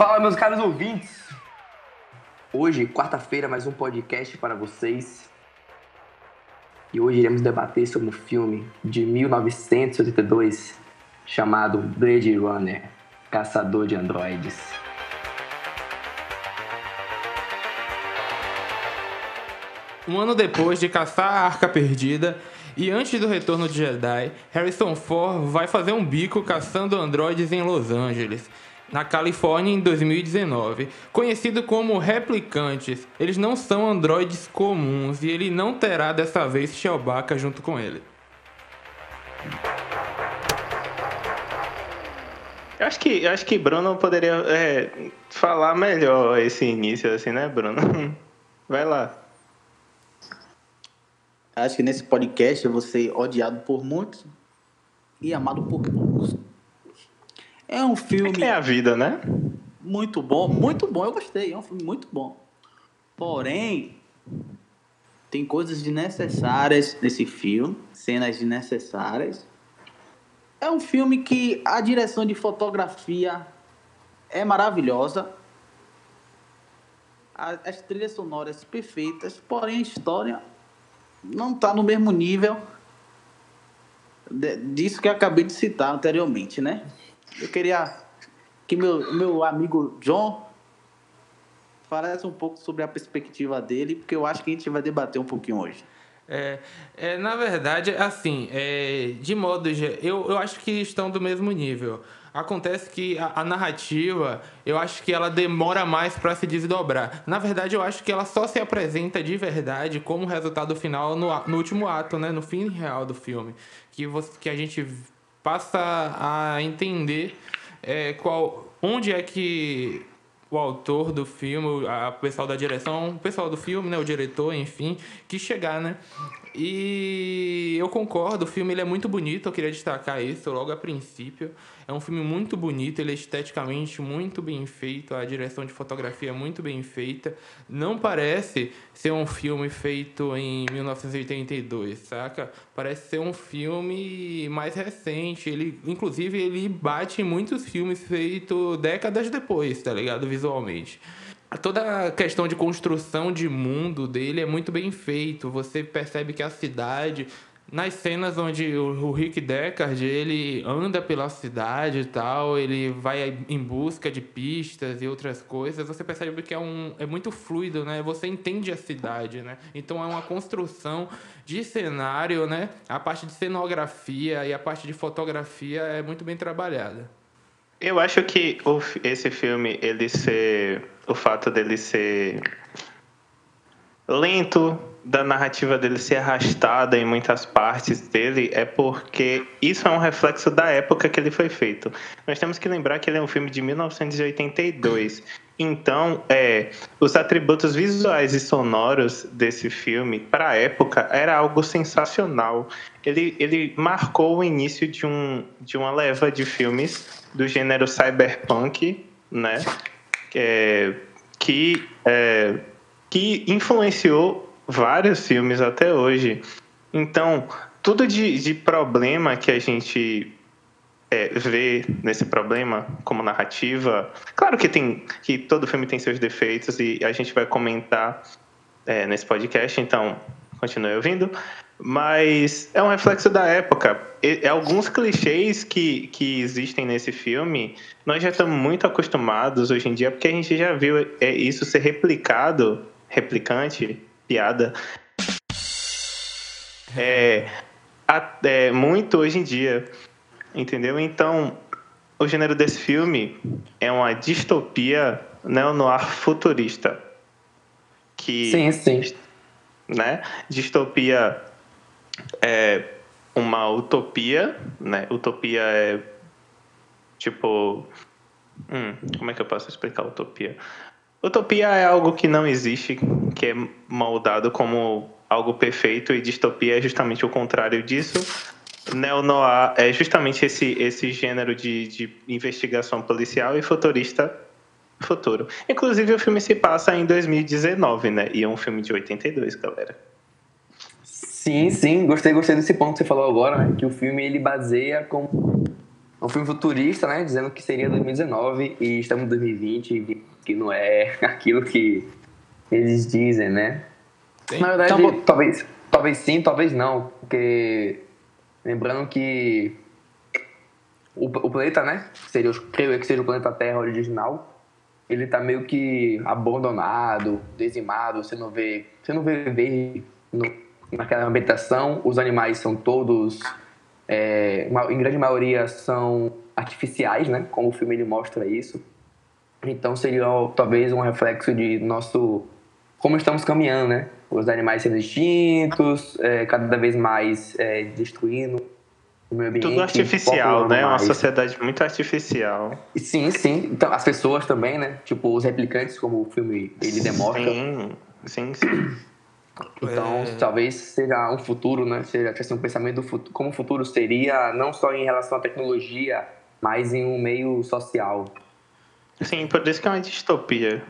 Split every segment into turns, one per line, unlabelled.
Fala, meus caros ouvintes! Hoje, quarta-feira, mais um podcast para vocês. E hoje iremos debater sobre um filme de 1982 chamado Blade Runner Caçador de Androides.
Um ano depois de caçar a Arca Perdida e antes do retorno de Jedi, Harrison Ford vai fazer um bico caçando androides em Los Angeles, na Califórnia em 2019. Conhecido como replicantes, eles não são androides comuns e ele não terá dessa vez Chewbacca junto com ele.
Eu acho que, eu acho que Bruno poderia é, falar melhor esse início, assim, né, Bruno? Vai lá.
Acho que nesse podcast eu vou ser odiado por muitos e amado por poucos. É um filme.
É que é a vida, né?
Muito bom, muito bom, eu gostei. É um filme muito bom. Porém, tem coisas desnecessárias nesse filme, cenas desnecessárias. É um filme que a direção de fotografia é maravilhosa. As trilhas sonoras perfeitas, porém a história não está no mesmo nível disso que eu acabei de citar anteriormente, né? Eu queria que meu, meu amigo John falasse um pouco sobre a perspectiva dele, porque eu acho que a gente vai debater um pouquinho hoje.
É, é, na verdade, assim, é, de modo eu, eu acho que estão do mesmo nível. Acontece que a, a narrativa, eu acho que ela demora mais para se desdobrar. Na verdade, eu acho que ela só se apresenta de verdade como resultado final no, no último ato, né, no fim real do filme, que você, que a gente passa a entender é, qual, onde é que o autor do filme, o pessoal da direção, o pessoal do filme, né, o diretor, enfim, que chegar, né? E eu concordo, o filme ele é muito bonito, eu queria destacar isso logo a princípio. É um filme muito bonito, ele é esteticamente muito bem feito, a direção de fotografia é muito bem feita. Não parece ser um filme feito em 1982, saca? Parece ser um filme mais recente. Ele, inclusive, ele bate em muitos filmes feitos décadas depois, tá ligado? Visualmente toda a questão de construção de mundo dele é muito bem feito. Você percebe que a cidade nas cenas onde o Rick Deckard ele anda pela cidade e tal, ele vai em busca de pistas e outras coisas, você percebe que é, um, é muito fluido, né? Você entende a cidade, né? Então é uma construção de cenário, né? A parte de cenografia e a parte de fotografia é muito bem trabalhada.
Eu acho que o, esse filme, ele ser. O fato dele ser lento, da narrativa dele ser arrastada em muitas partes dele, é porque isso é um reflexo da época que ele foi feito. Nós temos que lembrar que ele é um filme de 1982. Então, é, os atributos visuais e sonoros desse filme, para a época, era algo sensacional. Ele, ele marcou o início de, um, de uma leva de filmes do gênero cyberpunk, né? É, que, é, que influenciou vários filmes até hoje. Então, tudo de, de problema que a gente é, vê nesse problema como narrativa, claro que tem que todo filme tem seus defeitos e a gente vai comentar é, nesse podcast, então continue ouvindo mas é um reflexo da época. E, alguns clichês que, que existem nesse filme, nós já estamos muito acostumados hoje em dia, porque a gente já viu é, isso ser replicado, replicante, piada, é, é, muito hoje em dia, entendeu? Então, o gênero desse filme é uma distopia neo-noir futurista. Que,
sim, sim.
Né? Distopia é uma utopia, né? Utopia é tipo. Hum, como é que eu posso explicar utopia? Utopia é algo que não existe, que é moldado como algo perfeito, e distopia é justamente o contrário disso. Neo-noir é justamente esse, esse gênero de, de investigação policial e futurista futuro. Inclusive, o filme se passa em 2019, né? E é um filme de 82, galera.
Sim, sim, gostei, gostei desse ponto que você falou agora, né? que o filme ele baseia com um filme futurista, né? Dizendo que seria 2019 e estamos em 2020, que não é aquilo que eles dizem, né?
Sim.
Na verdade,
Então,
talvez, talvez sim, talvez não, porque lembrando que o, o planeta, né? Seria, eu creio que seja o planeta Terra original. Ele tá meio que abandonado, dizimado. Você não vê, você não vê verde no, naquela ambientação. Os animais são todos, é, ma- em grande maioria, são artificiais, né? Como o filme ele mostra isso. Então seria talvez um reflexo de nosso como estamos caminhando, né? Os animais sendo extintos, é, cada vez mais é, destruindo o meio ambiente.
Tudo artificial, né? Uma sociedade muito artificial.
Sim, sim. Então, as pessoas também, né? Tipo, os replicantes, como o filme ele demonstra.
Sim, sim, sim.
Então,
É.
talvez seja um futuro, né? Seja assim, um pensamento do futuro, como o futuro seria, não só em relação à tecnologia, mas em um meio social.
Sim, por isso que é uma distopia.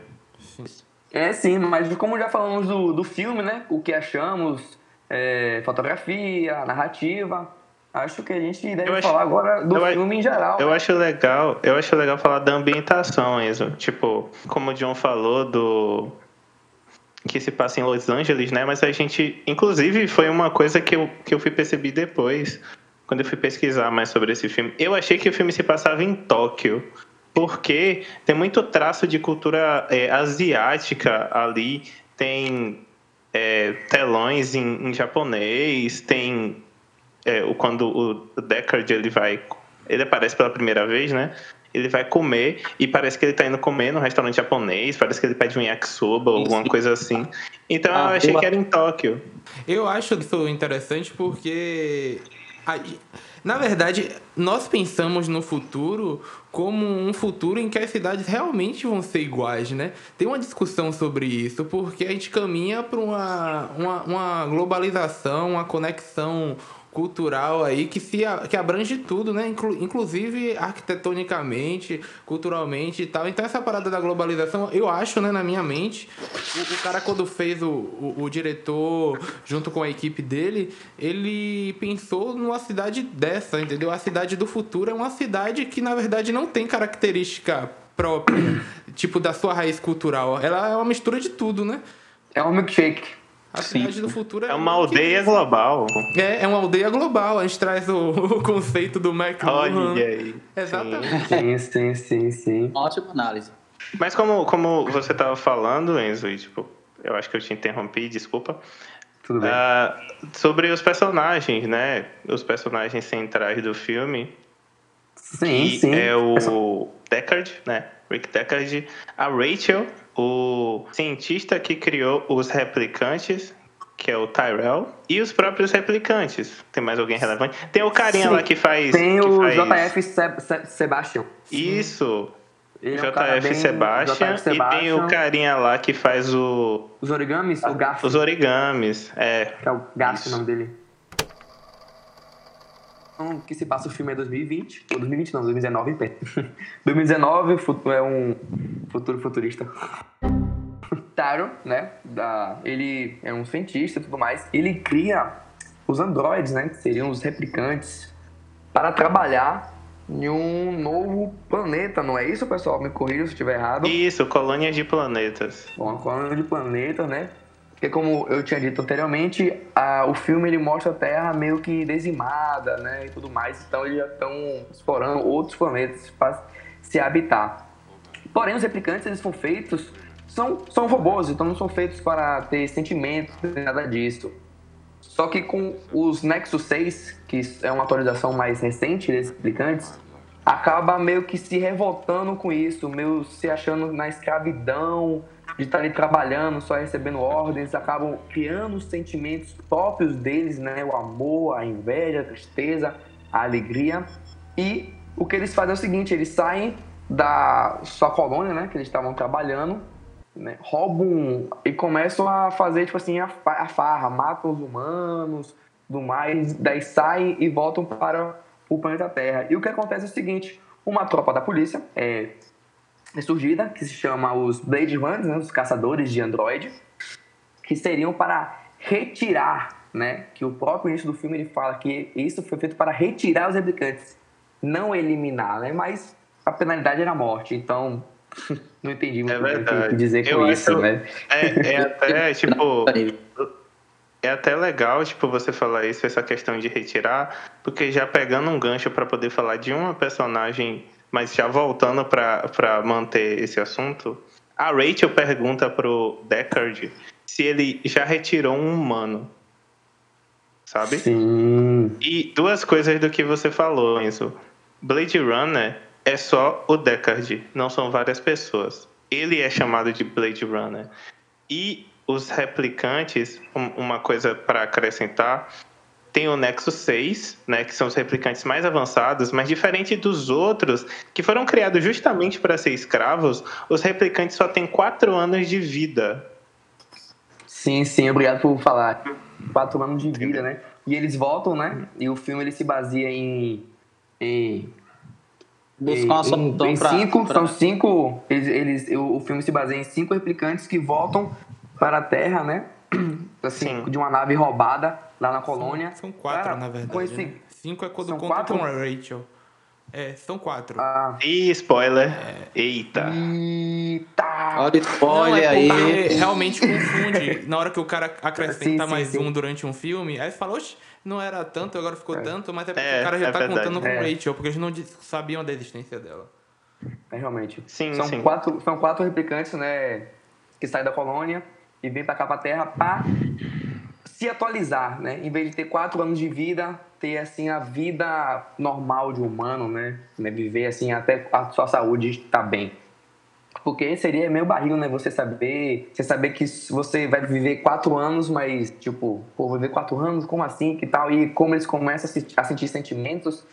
É, sim, mas como já falamos do, do filme, né? O que achamos, é, fotografia, narrativa. Acho que a gente deve
Eu acho-
falar agora do
eu a-
filme em geral.
Eu
né?
acho legal, eu acho legal falar da ambientação, Enzo. Tipo, como o John falou do que se passa em Los Angeles, né? Mas a gente, inclusive, foi uma coisa que eu, que eu fui perceber depois, quando eu fui pesquisar mais sobre esse filme. Eu achei que o filme se passava em Tóquio, porque tem muito traço de cultura é, asiática ali, tem é, telões em, em japonês, tem é, quando o Deckard ele vai ele aparece pela primeira vez, né? Ele vai comer e parece que ele tá indo comer no restaurante japonês, parece que ele pede um yakisoba ou alguma coisa assim. Então
Ah,
eu achei que era em Tóquio.
Eu acho isso interessante porque, na verdade, nós pensamos no futuro como um futuro em que as cidades realmente vão ser iguais, né? Tem uma discussão sobre isso porque a gente caminha para uma, uma, uma globalização, uma conexão cultural aí que se que abrange tudo, né? Inclu- inclusive arquitetonicamente, culturalmente e tal. Então essa parada da globalização, eu acho, né, na minha mente, o, o cara quando fez o, o, o diretor junto com a equipe dele, ele pensou numa cidade dessa, entendeu? A cidade do futuro é uma cidade que na verdade não tem característica própria, tipo da sua raiz cultural. Ela é uma mistura de tudo, né?
É um milkshake.
A
Sim.
cidade do futuro é
É uma
que
aldeia
isso.
global.
É, é uma aldeia global. A gente traz o, o conceito do McLuhan.
Olha aí.
Exatamente.
Sim, sim, sim, sim.
Ótima análise.
Mas como, como você tava falando, Enzo, e, tipo, eu acho que eu te interrompi, desculpa.
Tudo bem.
Ah, sobre os personagens, né? Os personagens centrais do filme.
sim,
que
sim.
é o Deckard, né? Rick Deckard, a Rachel, o cientista que criou os replicantes, que é o Tyrell, e os próprios replicantes. Tem mais alguém relevante? Tem o carinha
Sim.
lá que faz.
Tem
que
o
faz...
JF Se- Se- Sebastian.
Isso.
Ele é
JF Sebastian,
JF
e tem o
Sebastian.
carinha lá que faz o
Os origamis, o Garf,
os origamis. É.
que é o Garf o nome dele. Então, que se passa o filme é 2020, ou 2020 não, 2019 em pé. 2019 fu- é um futuro futurista. Taro, né, da, ele é um cientista e tudo mais, ele cria os androides, né, que seriam os replicantes, para trabalhar em um novo planeta, não é isso, pessoal? Me corrija se eu estiver errado.
Isso, colônias de planetas.
Uma colônia de planetas, né? Porque como eu tinha dito anteriormente, a- o filme ele mostra a Terra meio que dizimada, né? E tudo mais. Então eles já estão explorando outros planetas para se habitar. Porém, os replicantes eles são feitos são, são robôs, então não são feitos para ter sentimentos, nada disso. Só que com os Nexus 6, que é uma atualização mais recente desses replicantes, acaba meio que se revoltando com isso, meio se achando na escravidão, de estar ali trabalhando, só recebendo ordens, acabam criando os sentimentos próprios deles, né? O amor, a inveja, a tristeza, a alegria. E o que eles fazem é o seguinte, eles saem da sua colônia, né? Que eles estavam trabalhando, né, roubam e começam a fazer, tipo assim, a, a farra, matam os humanos, do mais, daí saem e voltam para o planeta Terra. E o que acontece é o seguinte, uma tropa da polícia é surgida, que se chama os Blade Runners, né, os caçadores de android, que seriam para retirar, né, que o próprio início do filme ele fala que isso foi feito para retirar os replicantes. não eliminar, né? Mas a penalidade era a morte, então não entendi muito
É
o que dizer com
Eu
isso,
acho-
né?
É, é até, tipo, é até legal, tipo, você falar isso, essa questão de retirar, porque já pegando um gancho para poder falar de uma personagem, mas já voltando para manter esse assunto, a Rachel pergunta pro Deckard se ele já retirou um humano. Sabe?
Sim.
E duas coisas do que você falou, Enzo. Blade Runner é só o Deckard, não são várias pessoas. Ele é chamado de Blade Runner. E os replicantes, um- uma coisa para acrescentar, tem o Nexus 6, né, que são os replicantes mais avançados, mas diferente dos outros, que foram criados justamente para ser escravos, os replicantes só têm 4 anos de vida.
Sim, sim, obrigado por falar. Quatro anos de vida, né? E eles voltam, né? E o filme ele se baseia em. em
Buscar uma
em,
solução
em
pra-
cinco,
pra-
São cinco. Eles, eles, o, o filme se baseia em cinco replicantes que voltam para a Terra, né? Assim,
Sim.
de uma nave roubada lá na colônia.
São quatro,
Para-
na verdade.
esse-
né? Cinco é quando
são
conta
quatro?
com a Rachel. É, são quatro.
Ah,
E spoiler. Eita.
eita!
Olha o
Não,
spoiler
é
aí.
realmente confunde. Na hora que o cara acrescenta
Sim, sim,
mais
sim.
um durante um filme, aí você fala, oxe, não era tanto, agora ficou tanto, mas é porque
É,
o cara já
é
tá
verdade.
contando com
É.
Rachel, porque eles não sabiam da existência dela.
É, realmente.
Sim,
são,
sim.
Quatro, são quatro replicantes, né? Que saem da colônia e vêm pra cá pra Terra pra se atualizar, né? Em vez de ter quatro anos de vida, ter, assim, a vida normal de um humano, né? né? Viver, assim, até a sua saúde estar bem. Porque seria meio barril, né? Você saber, você saber que você vai viver quatro anos, mas, tipo, pô, viver quatro anos, como assim, que tal? E como eles começam a, se- a sentir sentimentos,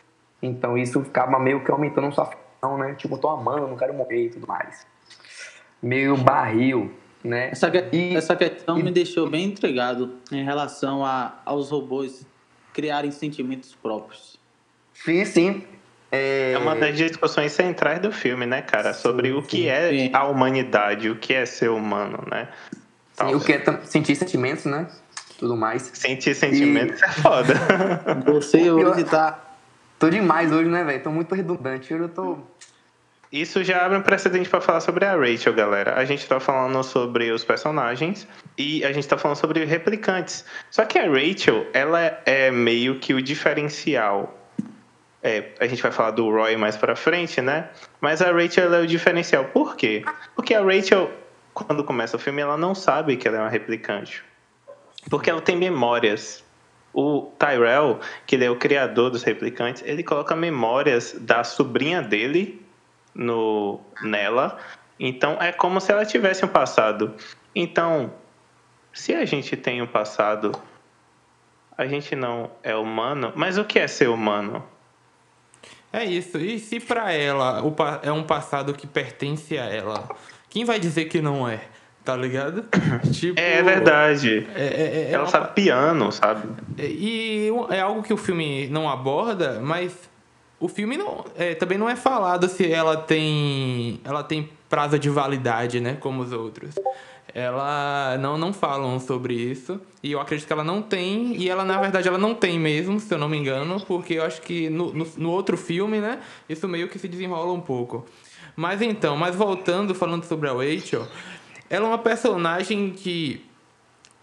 então isso ficava meio que aumentando sua aflição, né? Tipo, tô amando, não quero morrer e tudo mais. Meio barril, né?
Essa, que-
E-
essa questão
e-
me deixou bem intrigado em relação a, aos robôs criarem sentimentos próprios.
Sim, sim. É,
É uma das discussões centrais do filme, né, cara? Sobre o que é
sim.
a humanidade, o que é ser humano, né?
sim, o que é sentir sentimentos, né? Tudo mais.
Sentir sentimentos é foda.
Você hoje tá.
Tô demais hoje, né, velho? Tô muito redundante. Hoje eu tô.
Isso já abre um precedente pra falar sobre a Rachel, galera. A gente tá falando sobre os personagens e a gente tá falando sobre replicantes. Só que a Rachel, ela é meio que o diferencial. É, a gente vai falar do Roy mais pra frente, né? Mas a Rachel é o diferencial. Por quê? Porque a Rachel, quando começa o filme, ela não sabe que ela é uma replicante. Porque ela tem memórias. O Tyrell, que ele é o criador dos replicantes, ele coloca memórias da sobrinha dele no nela. Então é como se ela tivesse um passado. Então, se a gente tem um passado, a gente não é humano. Mas o que é ser humano?
É isso. E se pra ela é um passado que pertence a ela, quem vai dizer que não é? Tá ligado? tipo,
É verdade.
É, é- é
Ela
uma
sabe piano, sabe?
E é algo que o filme não aborda, mas o filme não, é, também não é falado se ela tem ela tem prazo de validade, né, como os outros. Ela não não falam sobre isso e eu acredito que ela não tem e ela na verdade ela não tem mesmo, se eu não me engano, porque eu acho que no, no, no outro filme, né, isso meio que se desenrola um pouco. Mas então, mas voltando falando sobre a Rachel, ela é uma personagem que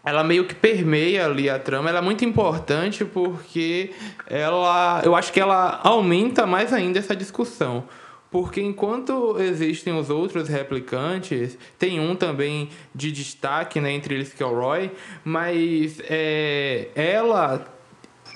ela meio que permeia ali a trama. Ela é muito importante porque ela, eu acho que ela aumenta mais ainda essa discussão. Porque enquanto existem os outros replicantes, tem um também de destaque, né, entre eles que é o Roy, mas é, ela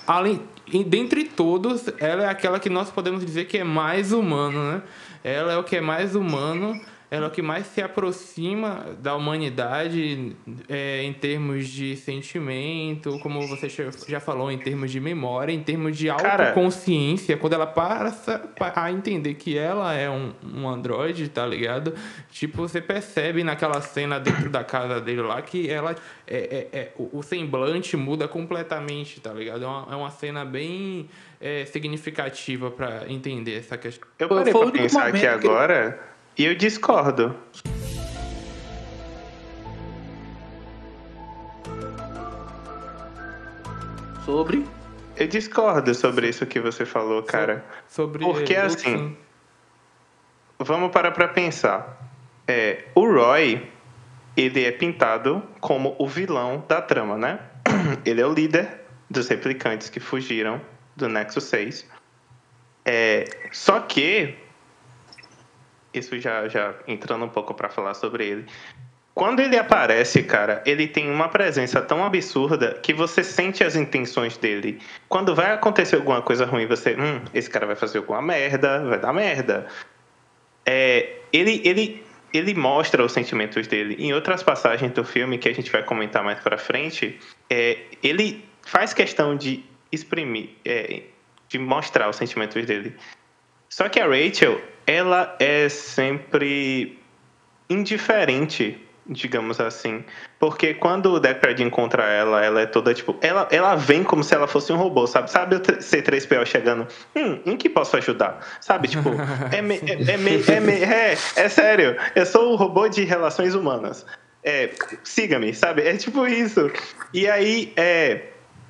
além dentre todos, ela é aquela que nós podemos dizer que é mais humano, né? Ela é o que é mais humano, ela é o que mais se aproxima da humanidade é, em termos de sentimento, como você já- falou, em termos de memória, em termos de
Cara-
autoconsciência, quando ela passa a entender que ela é um, um androide, tá ligado? Tipo, você percebe naquela cena dentro da casa dele lá que ela é, é- é- o, o semblante muda completamente, tá ligado? É uma, é uma cena bem é, significativa pra entender essa questão.
Eu parei pra
único
pensar aqui
momento que-
agora e eu discordo.
Sobre.
eu discordo sobre isso que você falou, cara.
Sobre
Porque
Luke,
assim, vamos parar pra pensar. É, o Roy, ele é pintado como o vilão da trama, né? Ele é o líder dos replicantes que fugiram do Nexus 6. É, só que, isso já, já entrando um pouco pra falar sobre ele. Quando ele aparece, cara, ele tem uma presença tão absurda que você sente as intenções dele. Quando vai acontecer alguma coisa ruim, você, hum, esse cara vai fazer alguma merda, vai dar merda. É, ele, ele, ele mostra os sentimentos dele. Em outras passagens do filme, que a gente vai comentar mais pra frente, é, ele faz questão de exprimir, é, de mostrar os sentimentos dele. Só que a Rachel, ela é sempre indiferente, digamos assim. Porque quando o Deckard encontra ela, ela é toda tipo. Ela, ela vem como se ela fosse um robô, sabe? Sabe o C3PO chegando? Hum, em que posso ajudar? Sabe? Tipo, é, me, é, é, me, é, me, é, é sério. Eu sou o robô de relações humanas. É, siga-me, sabe? É tipo isso. E aí, é.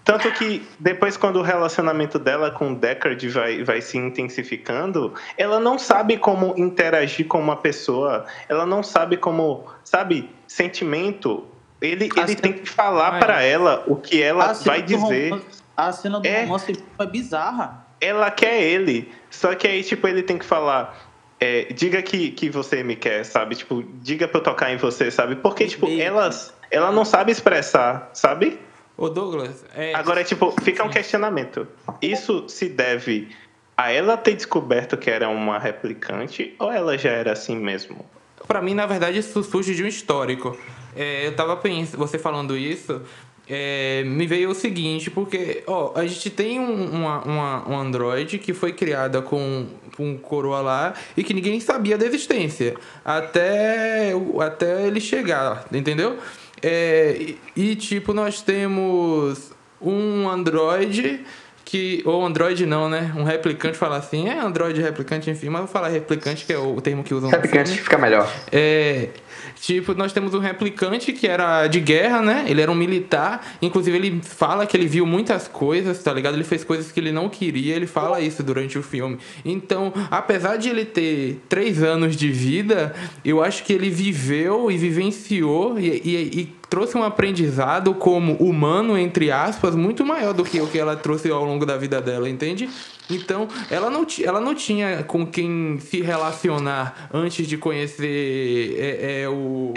Tanto que depois, quando o relacionamento dela com o Deckard vai, vai se intensificando, ela não sabe como interagir com uma pessoa. Ela não sabe como, sabe, sentimento. Ele, ele tem que falar para ela o que ela vai dizer.
a cena do
É.
romance é bizarra.
Ela quer ele. Só que aí, tipo, ele tem que falar. é, diga que, que você me quer, sabe? Tipo, diga pra eu tocar em você, sabe? Porque, tipo,
Beijo.
elas, ela não sabe expressar, sabe?
Ô Douglas, é,
Agora, tipo, fica um questionamento. Isso se deve a ela ter descoberto que era uma replicante ou ela já era assim mesmo?
Pra mim, na verdade, isso surge de um histórico. É, eu tava pensando, você falando isso, é, me veio o seguinte, porque, ó, a gente tem um, uma, uma- um Android que foi criada com, com um coroa lá e que ninguém sabia da existência. Até, até ele chegar, entendeu? É, e, e, tipo, nós temos um Android que. Ou Android não, né? Um replicante fala assim, é Android replicante, enfim, mas vou falar replicante, que é o termo que usam
Replicante
filme.
fica melhor.
É, tipo, nós temos um replicante que era de guerra, né? Ele era um militar. Inclusive, ele fala que ele viu muitas coisas, tá ligado? Ele fez coisas que ele não queria, ele fala isso durante o filme. Então, apesar de ele ter três anos de vida, eu acho que ele viveu e vivenciou e, e- e trouxe um aprendizado como humano, entre aspas, muito maior do que o que ela trouxe ao longo da vida dela, entende? Então, ela não, ela não tinha com quem se relacionar antes de conhecer é, é, o.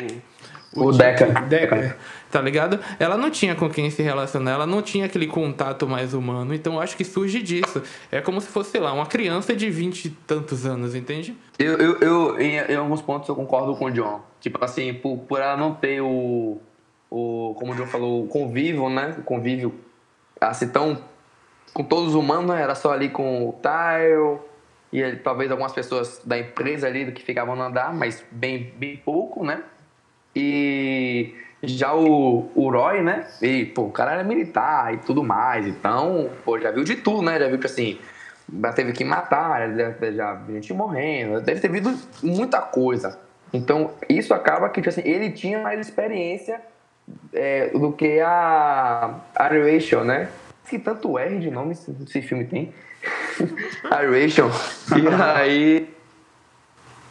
O
tio-
Deca.
Deca, Tá ligado? Ela não tinha com quem se relacionar, ela não tinha aquele contato mais humano. Então, eu acho que surge disso. É como se fosse, sei lá, uma criança de vinte e tantos anos, entende?
Eu, eu, eu em, em alguns pontos eu concordo com o John. Tipo assim, por, por ela não ter o, o. Como o John falou, o convívio, né? O convívio assim tão. com todos os humanos, né? Era só ali com o Tile e talvez algumas pessoas da empresa ali que ficavam no andar, mas bem, bem pouco, né? E já o, o Roy, né? E, pô, o cara era militar e tudo mais. Então, pô, já viu de tudo, né? Já viu que assim, já teve que matar, já, já viu gente morrendo, deve ter visto muita coisa. Então, isso acaba que, tipo assim, ele tinha mais experiência é, do que a, a Rachel, né? Que tanto R de nome esse, filme tem. a Rachel. E aí.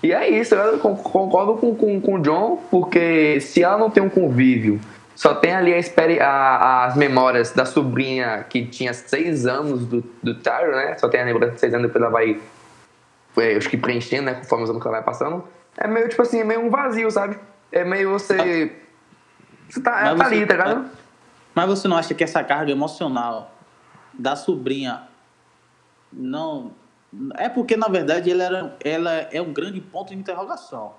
E é isso, eu con- concordo com, com, com o John, porque se ela não tem um convívio, só tem ali a, a- as memórias da sobrinha que tinha seis anos do, do Tyro, né? Só tem a lembrança de seis anos, depois ela vai, é, acho que preenchendo, né? Conforme os anos que ela vai passando. É meio, tipo assim, é meio um vazio, sabe? É meio você... Você tá, ela
Mas
tá
você-
ali, tá ligado?
Mas você não acha que essa carga emocional da sobrinha não. É porque, na verdade, ela, era, ela é um grande ponto de interrogação.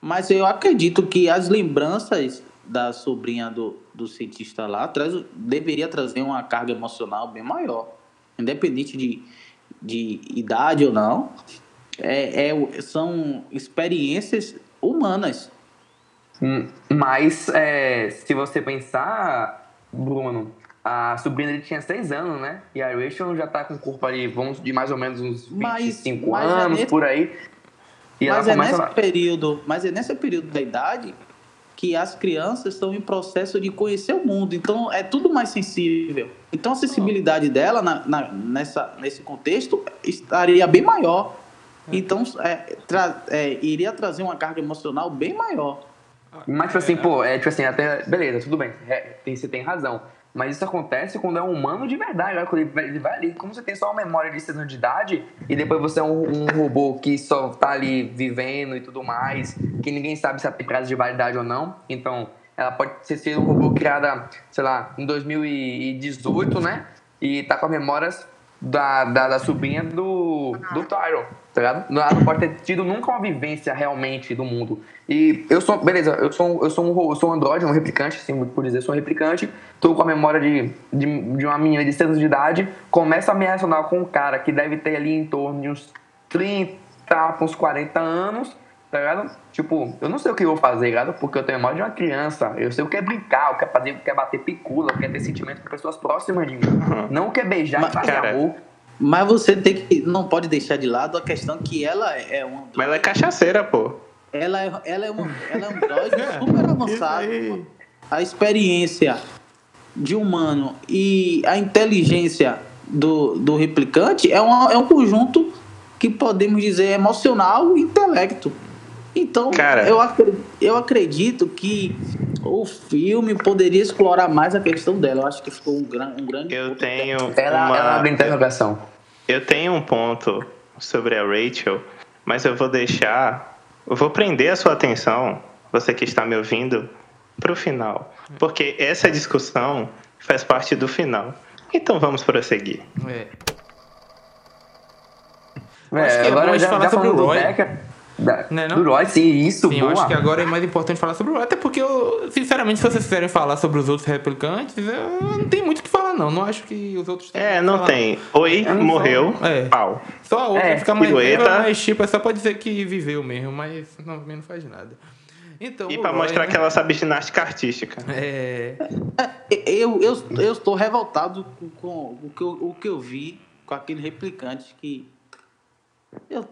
Mas eu acredito que as lembranças da sobrinha do, do cientista lá traz, deveria trazer uma carga emocional bem maior. Independente de, de idade ou não. É, é, são experiências humanas.
Mas, é, se você pensar, Bruno, a sobrinha dele tinha 6 anos, né? E a Rachel já tá com o corpo ali, vamos de mais ou menos uns
Mas-
25
mas é
anos,
nesse-
por aí. E
mas
ela
é nesse
lá.
período, mas é nesse período da idade que as crianças estão em processo de conhecer o mundo, então é tudo mais sensível. Então a sensibilidade dela na, na, nessa, nesse contexto estaria bem maior. Então é, tra, é, iria trazer uma carga emocional bem maior.
Mas, tipo assim, pô, é tipo assim, até. Beleza, tudo bem, é, tem, você tem razão. Mas isso acontece quando é um humano de verdade. Quando ele vai, ele vai ali, como você tem só uma memória de 6 anos de idade, e depois você é um, um, robô que só tá ali vivendo e tudo mais, que ninguém sabe se tem prazo de validade ou não. Então, ela pode ser um robô criada, sei lá, em 2018, né? E tá com as memórias da, da, da sobrinha do, do Tyron, tá ligado? Ela não pode ter tido nunca uma vivência realmente do mundo. E eu sou, beleza, eu sou, eu sou um, eu sou um androide, um replicante, assim por dizer, sou um replicante, tô com a memória de, de, de uma menina de 6 anos de idade, começo a me relacionar com um cara que deve ter ali em torno de uns 30 uns 40 anos, tá ligado? Tipo, eu não sei o que eu vou fazer, ligado? Porque eu tenho a memória de uma criança, eu sei o que é brincar, o que é fazer, o que é bater picula, o que é ter sentimento com pessoas próximas de mim. Não o que é beijar Mas, e fazer cara, amor.
Mas você tem que, não pode deixar de lado a questão que ela é uma.
Mas ela é cachaceira, pô.
Ela é, ela é, um, ela é um Android super avançado. A experiência de humano e a inteligência do, do replicante é, uma, é um conjunto que podemos dizer emocional e intelecto. Então, Cara, eu, acredito, eu acredito que o filme poderia explorar mais a questão dela. Eu acho que ficou um, gran, um grande.
Eu tenho.
Ela, uma, ela abre interrogação.
Eu tenho um ponto sobre a Rachel, mas eu vou deixar eu vou prender a sua atenção, você que está me ouvindo, para o final. Porque essa discussão faz parte do final. Então vamos prosseguir.
É. É, agora a gente falar sobre o Roy. Becker,
da, né, do Roy, sim, isso, sim,
boa. eu acho que agora é mais importante falar sobre o Roy, até porque, eu, sinceramente, se vocês quiserem falar sobre os outros replicantes, não tem muito o que falar, não. Não acho que os outros
É, não falar. tem. Oi, morreu, é. pau.
Só a outra é, fica mais viva, mas tipo, é só pra dizer que viveu mesmo, mas não, não faz nada. Então,
e pra Roy, mostrar né? que ela sabe ginástica artística.
É.
é eu, eu, eu estou revoltado com, com o, que eu, o que eu vi com aquele replicante que. Eu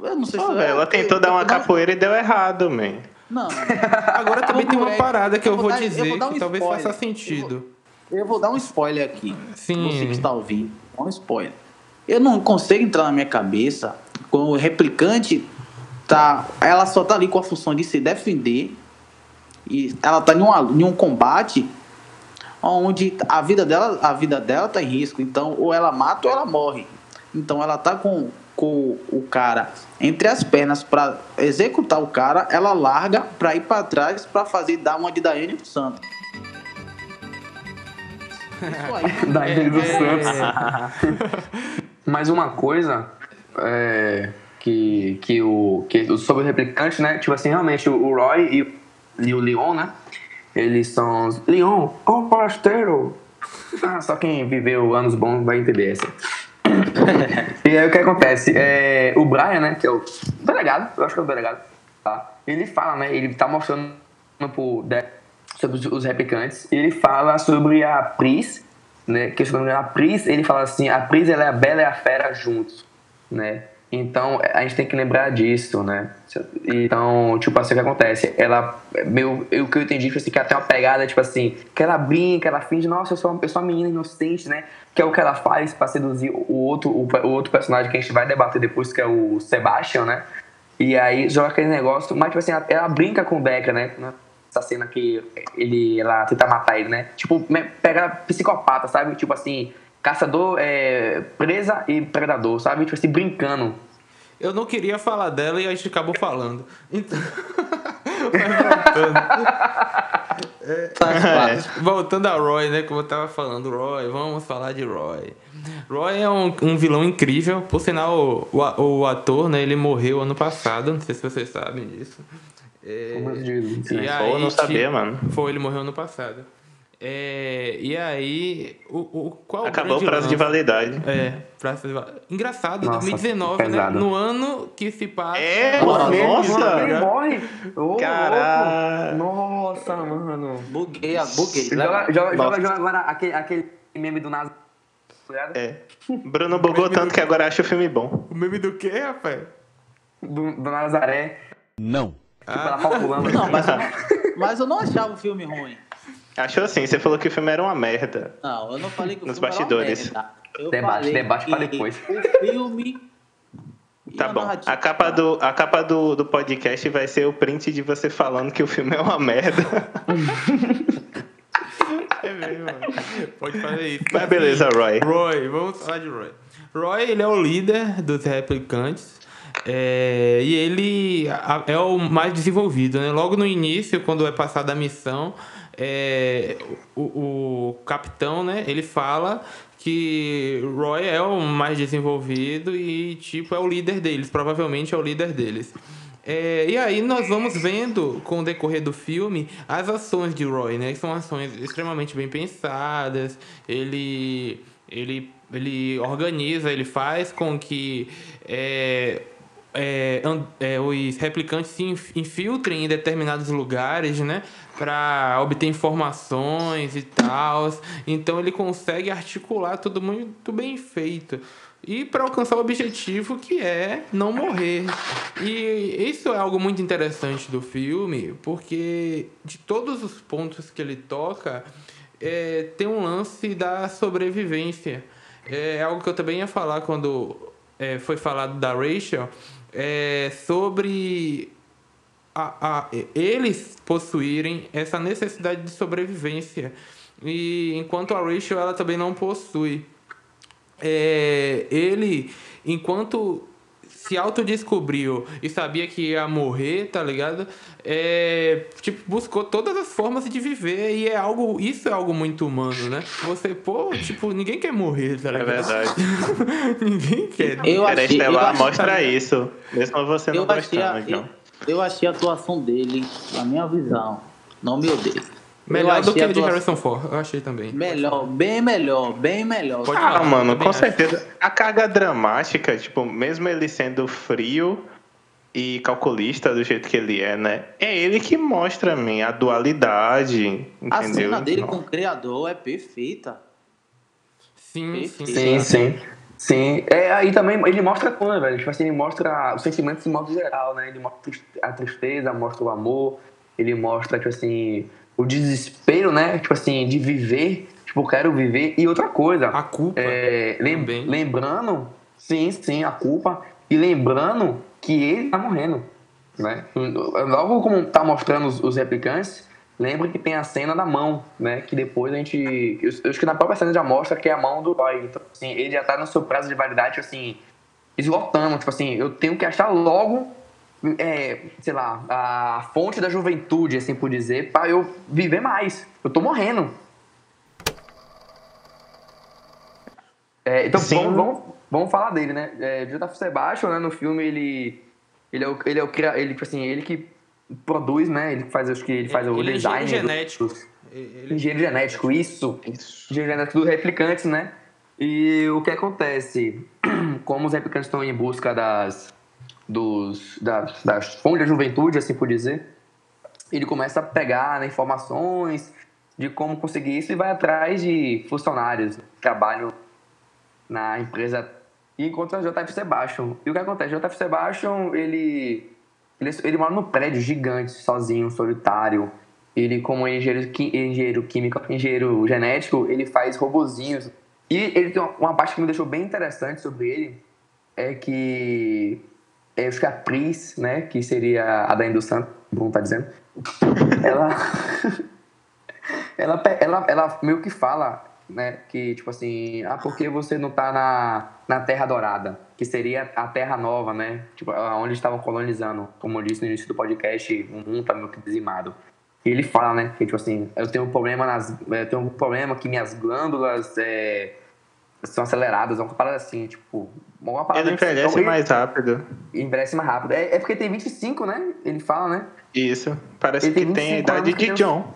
eu não sei
oh, se. ela tentou dar uma capoeira e deu errado, man.
Não.
Agora também tem uma parada que eu, vou, dizer que um talvez faça sentido.
Eu vou, eu vou, dar um spoiler aqui.
Sim.
Você que está ouvindo. Um spoiler. Eu não consigo entrar na minha cabeça com o replicante tá. Ela só tá ali com a função de se defender. E ela tá em, uma, em um combate onde a vida dela, a vida dela tá em risco. Então, ou ela mata ou ela morre. Então ela tá com, com o cara entre as pernas para executar o cara, ela larga para ir para trás para fazer dar uma de Daiane do Santos.
Daiane do Santos. Mais uma coisa é, que, que, o, que sobre o replicante, né? Tipo assim, realmente o Roy e, e o Leon, né? Eles são. Leon, ó, oh, forasteiro! Ah, só quem viveu anos bons vai entender essa. e aí o que acontece? É, o Brian, né, que é o delegado, eu acho que é o delegado, tá? Ele fala, né, ele tá mostrando pro sobre os replicantes, ele fala sobre a Pris, né, que se a Pris, ele fala assim, a Pris ela é a bela e a fera juntos, né? Então, a gente tem que lembrar disso, né? Então, tipo assim, o que acontece? Ela, meu, eu, que eu entendi, tipo assim, que tem uma pegada, tipo assim, que ela brinca, ela finge, nossa, eu sou, uma menina inocente, né? Que é o que ela faz pra seduzir o outro, o, o outro personagem que a gente vai debater depois, que é o Sebastian, né? E aí joga aquele negócio, mas, tipo assim, ela, ela brinca com o Becker, né? Essa cena que ele, ela tenta matar ele, né? Tipo, pega psicopata, sabe? Tipo assim, caçador, é, presa e predador, sabe? Tipo assim, brincando.
Eu não queria falar dela e a gente acabou falando. Então. voltando. É, voltando a Roy, né? Como eu tava falando, Roy, vamos falar de Roy. Roy é um, um vilão incrível. Por sinal, o, o, o, ator, né? Ele morreu ano passado. Não sei se vocês sabem disso.
É, Como diz, e aí, eu não sabia, mano.
Foi, ele morreu ano passado. É, e aí, o, o, qual
Acabou o prazo de validade.
É, prazo de validade. Engraçado, Nossa, 2019, né? No ano que se passa.
É, nossa!
Ele morre! Oh,
Caralho!
Nossa, mano.
Buguei, buguei.
Joga, joga, joga, joga agora aquele, aquele meme do Nas.
É. Bruno bugou tanto que agora acha o filme bom.
O meme do quê, rapaz?
Do, do Nazaré.
Não.
Tipo, ah. ela calculando.
Não, mas, Mas eu não achava o filme ruim.
Achou assim, você falou que o filme era uma merda.
Não, eu não falei que o
Nos
filme
bastidores.
era uma merda. Eu
Debate,
falei
debate
que
depois.
O filme.
Tá bom. A capa, do, a capa do, do podcast vai ser o print de você falando que o filme é uma merda.
É mesmo. Pode fazer isso.
Mas beleza, Roy.
Roy, vamos falar de Roy. Roy, ele é o líder dos replicantes. é, e ele é o mais desenvolvido, né? Logo no início, quando é passada a missão, é, o, o capitão, né? Ele fala que Roy é o mais desenvolvido e, tipo, é o líder deles. Provavelmente é o líder deles. É, e aí nós vamos vendo, com o decorrer do filme, as ações de Roy, né? Que são ações extremamente bem pensadas. Ele, ele, ele organiza, ele faz com que é, é, é, os replicantes se inf- infiltrem em determinados lugares, né? Para obter informações e tal. Então ele consegue articular tudo muito bem feito. E para alcançar o objetivo que é não morrer. E isso é algo muito interessante do filme, porque de todos os pontos que ele toca, é, tem um lance da sobrevivência. É algo que eu também ia falar quando é, foi falado da Rachel, é sobre a, a- eles possuírem essa necessidade de sobrevivência. E enquanto a Rachel ela também não possui. É, ele, enquanto se autodescobriu e sabia que ia morrer, tá ligado? É, tipo, buscou todas as formas de viver e é algo, isso é algo muito humano, né? Você, pô, tipo, ninguém quer morrer, tá
É
ligado?
verdade.
ninguém quer.
Eu achei, eu
Interestelar
achei,
mostra isso. Mesmo você não
eu, achei a,
gostando,
eu, eu achei a atuação dele, na minha visão, não me odeio.
Melhor do que
a
a de
atuação-
Harrison Ford, eu achei também.
Melhor, bem melhor, bem melhor.
Pode
Ah,
falar,
mano, com
acho.
certeza. A carga dramática, tipo, mesmo ele sendo frio e calculista do jeito que ele é, né? É ele que mostra a mim a dualidade,
A
entendeu?
cena dele
Não.
com o criador é perfeita.
Sim, sim.
Sim, sim. Sim. É, aí também ele mostra tudo, né, velho? Tipo assim, ele mostra os sentimentos de modo geral, né? Ele mostra a tristeza, mostra o amor, ele mostra, tipo assim, o desespero, né? Tipo assim, de viver. Tipo, eu quero viver. E outra coisa.
A culpa
É, lem-
também.
lembrando, sim, sim, a culpa. E lembrando que ele tá morrendo. Né? Logo como tá mostrando os, os replicantes, lembra que tem a cena da mão, né? Que depois a gente. Eu, eu acho que na própria cena já mostra que é a mão do Roy. Então, assim, ele já tá no seu prazo de validade, assim, esgotando. Tipo assim, eu tenho que achar logo, é, sei lá, a fonte da juventude, assim por dizer, pra eu viver mais. Eu tô morrendo. É, então
Sim.
vamos, vamos, vamos falar dele, né? É, J.F. Sebastian, né, no filme, ele, ele é o, ele é o cria- ele, tipo assim, ele que produz, né? Ele faz, acho que ele faz o
Ele é
design.
engenheiro
do-
genético. Ele-
engenheiro genético, isso.
Isso.
Engenheiro genético dos replicantes, né? E o que acontece? Como os replicantes estão em busca das, dos, das, das fontes da juventude, assim por dizer, ele começa a pegar né, informações de como conseguir isso e vai atrás de funcionários que trabalham na empresa e encontra o JF Sebastian. E o que acontece? O JF Sebastian, ele, ele, ele mora num prédio gigante, sozinho, solitário. Ele, como engenheiro, engenheiro químico, engenheiro genético, ele faz robozinhos. E ele tem uma, uma parte que me deixou bem interessante sobre ele, é que é, acho que a Pris, né, que seria a da Santos, bom tá dizendo, ela, ela, ela, ela meio que fala, né, que tipo assim, ah, por que você não tá na, na Terra Dourada? Que seria a Terra Nova, né, tipo, onde estavam colonizando, como eu disse no início do podcast, o mundo tá meio que dizimado. E ele fala, né, que tipo assim, eu tenho um problema nas, eu tenho um problema que minhas glândulas é, são aceleradas, uma parada assim, tipo, uma parada
Ele
assim.
envelhece
Então, ele-
mais rápido.
envelhece mais rápido. É, é porque tem 25, né? Ele fala, né?
Isso. Parece
Ele
que
tem
tem a
25
idade de
tem-
John.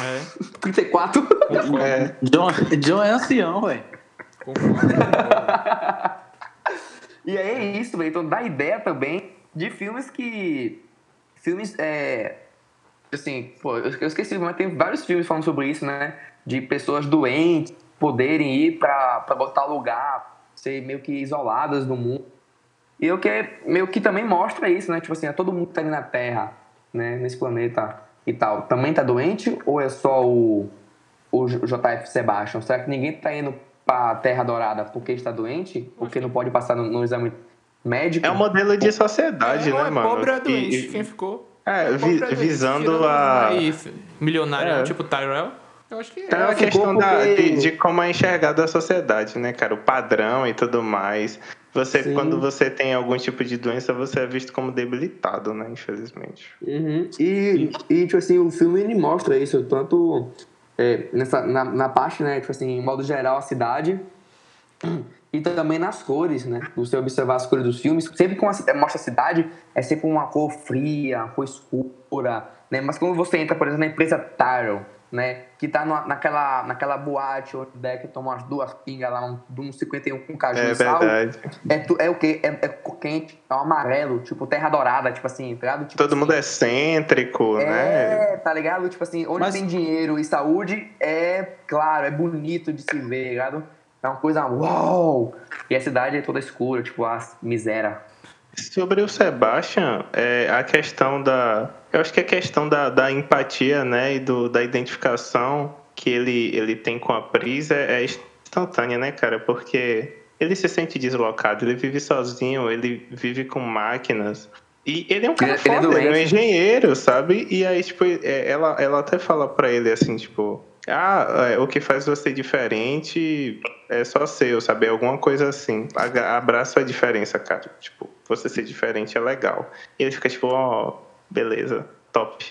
É,
34.
É.
John, John é ancião, velho.
E aí é isso, velho. Então dá ideia também de filmes que. Filmes. É, assim, pô, eu esqueci, mas tem vários filmes falando sobre isso, né? De pessoas doentes poderem ir pra, pra botar lugar, ser meio que isoladas do mundo. E o que é- meio que também mostra isso, né? Tipo assim, é todo mundo que tá ali na Terra, né? Nesse planeta. e tal, também tá doente? Ou é só o, o JF Sebastian? Será que ninguém tá indo pra Terra Dourada porque está doente? Porque não pode passar no, no exame médico?
É um modelo de sociedade,
é,
né,
é
mano?
pobre é doente.
e-
Quem ficou?
É,
É
vi- visando a.
aí, milionário,
É.
tipo Tyrell. Eu acho que é.
Então é
Ela
a questão da,
porque-
de, de como é enxergada a sociedade, né, cara? O padrão e tudo mais. Você,
Sim.
quando você tem algum tipo de doença, você é visto como debilitado, né? Infelizmente.
Uhum. E, e, tipo assim, o filme ele mostra isso, tanto é, nessa, na, na parte, né, tipo assim, em modo geral, a cidade, e também nas cores, né? Você observar as cores dos filmes, sempre que uma, mostra a cidade, é sempre uma cor fria, uma cor escura, né? Mas quando você entra, por exemplo, na empresa Tyrell, né? Que tá numa- naquela, naquela boate onde o Deck toma umas duas pingas lá, um, de um 51 com caju
É
e sal.
verdade.
É, tu- é o quê? É, é quente, é um amarelo, tipo terra dourada, tipo assim, tá ligado? Tipo
Todo
assim,
mundo é excêntrico, né?
é, tá ligado? Tipo assim, onde
Mas-
tem dinheiro e saúde, é claro, é bonito de se ver, tá ligado? É uma coisa uau! E a cidade é toda escura, tipo, a miséria.
Sobre o Sebastian, é, a questão da. Eu acho que a questão da, da empatia, né? E do, da identificação que ele, ele tem com a Pris é, é instantânea, né, cara? Porque ele se sente deslocado, ele vive sozinho, ele vive com máquinas. E ele é um cara
Ele- ele é
foda, ele é um
doente.
engenheiro, sabe? E aí, tipo, é, ela, ela até fala pra ele assim, tipo, ah, é, o que faz você diferente é só seu, sabe? Alguma coisa assim. Abraça a diferença, cara. Tipo, você ser diferente é legal. E ele fica tipo, ó, beleza, top.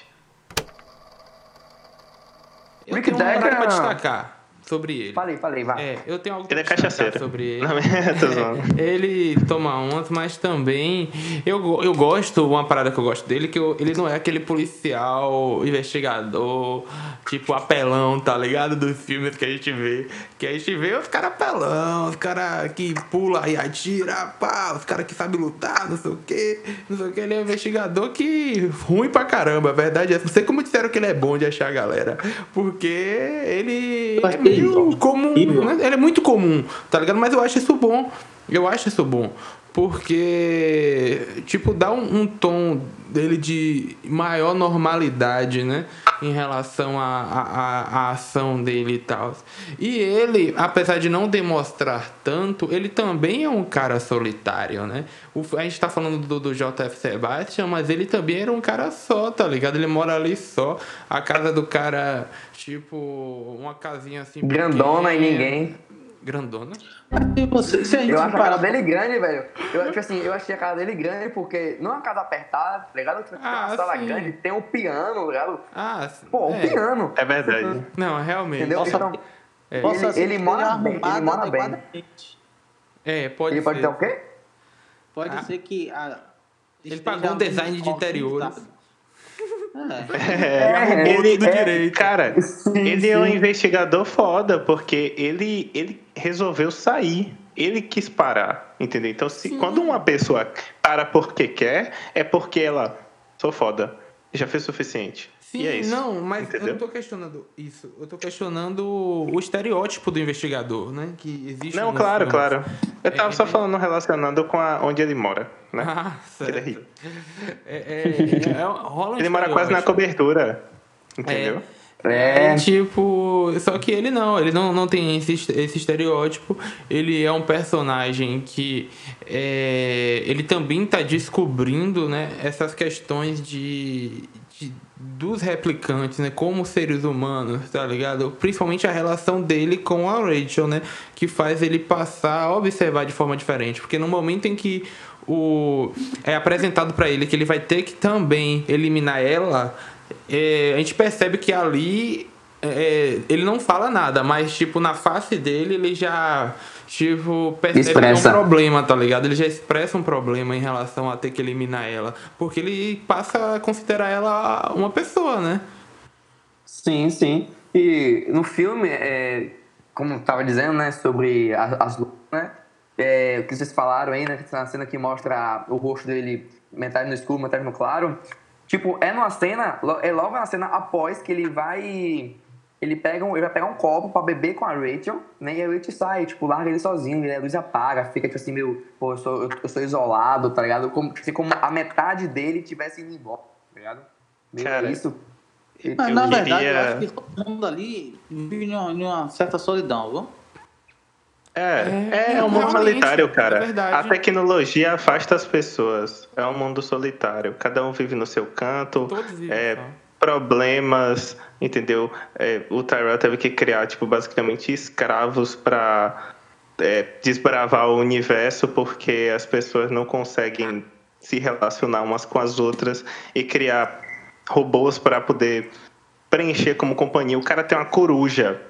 Eu
Rick
tenho
Decker-
pra destacar sobre ele.
Falei, falei, vai.
É, eu tenho algo
Ele é cachaceiro.
sobre ele.
Não, é.
Ele toma umas, mas também eu, eu gosto, uma parada que eu gosto dele, que eu- ele não é aquele policial, investigador, tipo apelão, tá ligado? Dos filmes que a gente vê. Que a gente vê os caras apelão, os caras que pula e atira, pá, os caras que sabem lutar, não sei o que, não sei o que. Ele é um investigador que ruim pra caramba, a verdade é. Não sei como disseram que ele é bom de achar a galera. Porque ele
Eu
é
achei
meio comum, né? Ele é muito comum, tá ligado? Mas eu acho isso bom. Eu acho isso bom. Porque, tipo, dá um, um tom dele de maior normalidade, né? Em relação à ação dele e tal. E ele, apesar de não demonstrar tanto, ele também é um cara solitário, né? O- a gente tá falando do, do JF Sebastian, mas ele também era um cara só, tá ligado? Ele mora ali só. A casa do cara, tipo, uma casinha assim.
Grandona e ninguém.
Grandona?
Você, se a gente
Eu acho a
parar
casa dele grande, velho. Eu, tipo assim, eu achei a casa dele grande porque não é uma casa apertada, tá ligado? Tipo, tem
Ah,
uma sala
sim.
grande, tem um piano, tá ligado?
Ah, sim.
Pô, um
é.
piano.
É verdade.
Não, realmente.
Entendeu?
Nossa,
então,
É.
ele,
ser
ele
que
mora
esteja
bem, ele mora bem.
É, pode
Ele
ser.
pode ter o quê?
Pode
Ah.
ser que a,
Ele pagou um design de interiores.
Organizado.
É,
É,
ele, é. Cara,
Sim,
ele é um
sim.
investigador foda, porque ele, ele resolveu sair. Ele quis parar, entendeu? Então, se,
Sim.
quando uma pessoa para porque quer, é porque ela, sou foda, já fez o suficiente.
Sim,
e é isso.
não, mas eu
entendeu?
não tô questionando isso. Eu tô questionando o estereótipo do investigador, né? Que existe
Não, claro,
filmes.
claro. Eu tava
É,
só
é-
falando relacionando com a, onde ele mora, né?
Ah,
Ele é
certo.
rico.
É, é, é, rola um
Ele mora quase na cobertura, entendeu?
É.
É, tipo, só que ele não, ele não, não tem esse, esse estereótipo. Ele é um personagem que é, ele também tá descobrindo, né, essas questões de, de- dos replicantes, né, como seres humanos, tá ligado? Principalmente a relação dele com a Rachel, né, que faz ele passar a observar de forma diferente, porque no momento em que o é apresentado pra ele que ele vai ter que também eliminar ela, é, a gente percebe que ali é, ele não fala nada, mas tipo, na face dele ele já percebe é
Expressa.
um problema, tá ligado? Ele já expressa um problema em relação a ter que eliminar ela. Porque ele passa a considerar ela uma pessoa, né?
Sim, sim. E no filme, é, como eu tava dizendo, né, sobre as lutas, né? É, o que vocês falaram aí, né? Uma cena que mostra o rosto dele metade no escuro, metade no claro. Tipo, é numa cena, é logo na cena após que ele vai. Ele, pega um, ele vai pegar um copo pra beber com a Rachel, né? E a Rachel sai, tipo, larga ele sozinho, e a luz apaga, fica tipo assim, meu, pô, eu sou, eu, sou isolado, tá ligado? Como, tipo assim, como a metade dele tivesse indo embora, tá ligado? Meu,
Cara,
é isso.
Mas,
Eu
na verdade, eu acho que todo mundo ali vive numa, numa certa solidão, viu?
É,
É,
é, um mundo solitário,
é
cara.
verdade.
a tecnologia afasta as pessoas. É um mundo solitário. Cada um vive no seu canto.
Todos vivem
É,
só.
Problemas, entendeu? É, o Tyrell teve que criar, tipo, basicamente escravos para desbravar o universo porque as pessoas não conseguem se relacionar umas com as outras e criar robôs para poder preencher como companhia. O cara tem uma coruja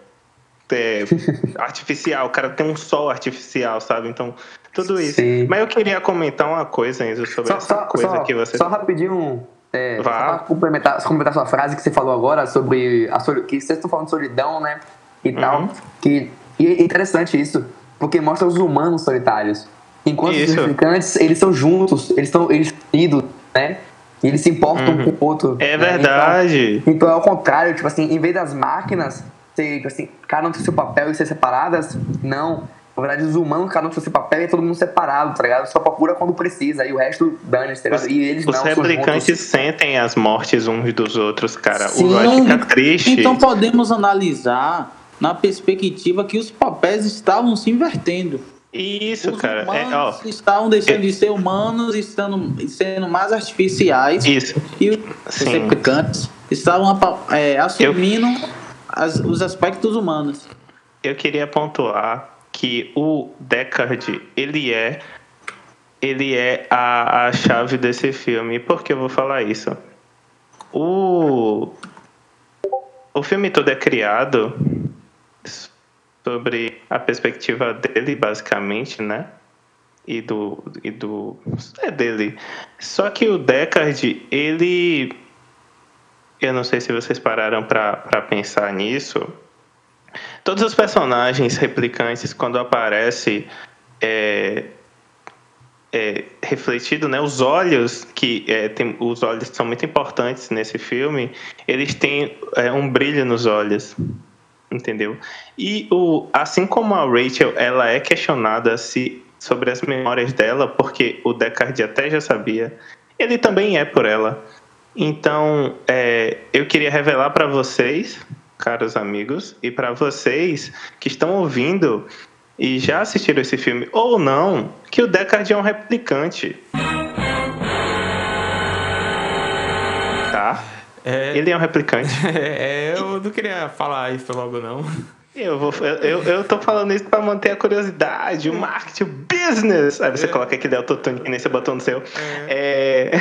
é, artificial, o cara tem um sol artificial, sabe? Então, tudo isso.
Sim.
Mas eu queria comentar uma coisa, Enzo, sobre
Só,
essa
só,
coisa
só,
que você
só rapidinho, é, só
Vá.
pra complementar, complementar sua frase que você falou agora sobre a que vocês estão falando de solidão, né? E
Uhum.
tal. Que, e é interessante isso, porque mostra os humanos solitários. Enquanto
Isso.
os replicantes, eles são juntos, eles estão eles unidos, né? E eles se importam um com o outro.
É
né?
verdade.
Então, então é ao contrário, tipo assim, em vez das máquinas ser, tipo assim, cada um tem seu papel e ser separadas, não. Na verdade, os humanos, cada um tem seu papel e é todo mundo separado, tá ligado? Só procura quando precisa, e o resto dane-se, tá ligado?
Os,
E eles
os
não, são
replicantes
juntos.
sentem as mortes uns dos outros, cara.
Sim.
O Roy fica triste.
Então podemos analisar na perspectiva que os papéis estavam se invertendo.
Isso,
Os
cara. É, ó,
humanos estavam deixando de ser humanos e estando, e sendo mais artificiais.
isso.
E os
Sim.
replicantes estavam é, assumindo as- os aspectos humanos.
Eu queria pontuar que o Deckard, ele é ele é a, a chave desse filme. Por que eu vou falar isso? O o filme todo é criado sobre a perspectiva dele, basicamente, né? E do e do é dele. Só que o Deckard, ele eu não sei se vocês pararam para pensar nisso. Todos os personagens replicantes, quando aparece é, é, refletido, né? Os olhos que é, tem, os olhos são muito importantes nesse filme. Eles têm é, um brilho nos olhos, entendeu? E o, assim como a Rachel, ela é questionada se sobre as memórias dela, porque o Deckard até já sabia. Ele também é por ela. Então, é, eu queria revelar para vocês, caros amigos, e para vocês que estão ouvindo e já assistiram esse filme ou não, que o Deckard é um replicante. Tá?
É,
Ele é um replicante.
é, eu não queria falar isso logo, não.
Eu, vou, eu, eu tô falando isso pra manter a curiosidade, o marketing, o business. Aí você coloca aquele autotune você botou no seu. É,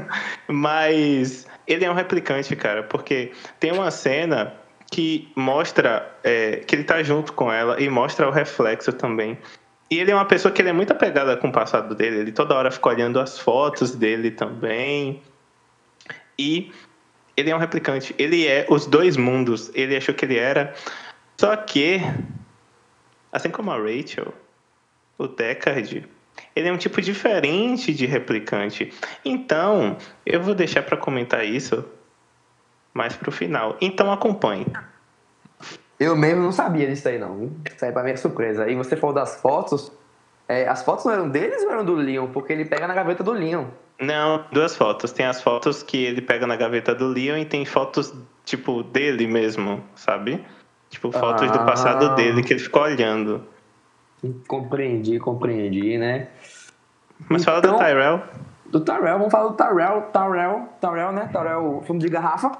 Mas ele é um replicante, cara, porque tem uma cena que mostra é, que ele tá junto com ela e mostra o reflexo também. E ele é uma pessoa que ele é muito apegada com o passado dele. Ele toda hora fica olhando as fotos dele também. E ele é um replicante. Ele é os dois mundos. Ele achou que ele era. Só que, assim como a Rachel, o Deckard, ele é um tipo diferente de replicante. Então, eu vou deixar para comentar isso mais pro final. Então acompanhe.
Eu mesmo não sabia disso aí, não. Isso aí pra mim é surpresa. E você falou das fotos. é, as fotos não eram deles ou eram do Leon? Porque ele pega na gaveta do Leon.
Não, duas fotos. Tem as fotos que ele pega na gaveta do Leon e tem fotos, tipo, dele mesmo, sabe? Tipo, fotos do
Ah.
passado dele que ele ficou olhando.
Compreendi, compreendi, né?
Mas fala
Então-
do Tyrell.
Do Tyrell, vamos falar do Tyrell, Tyrell, Tyrell, né? Tyrell, fundo de garrafa.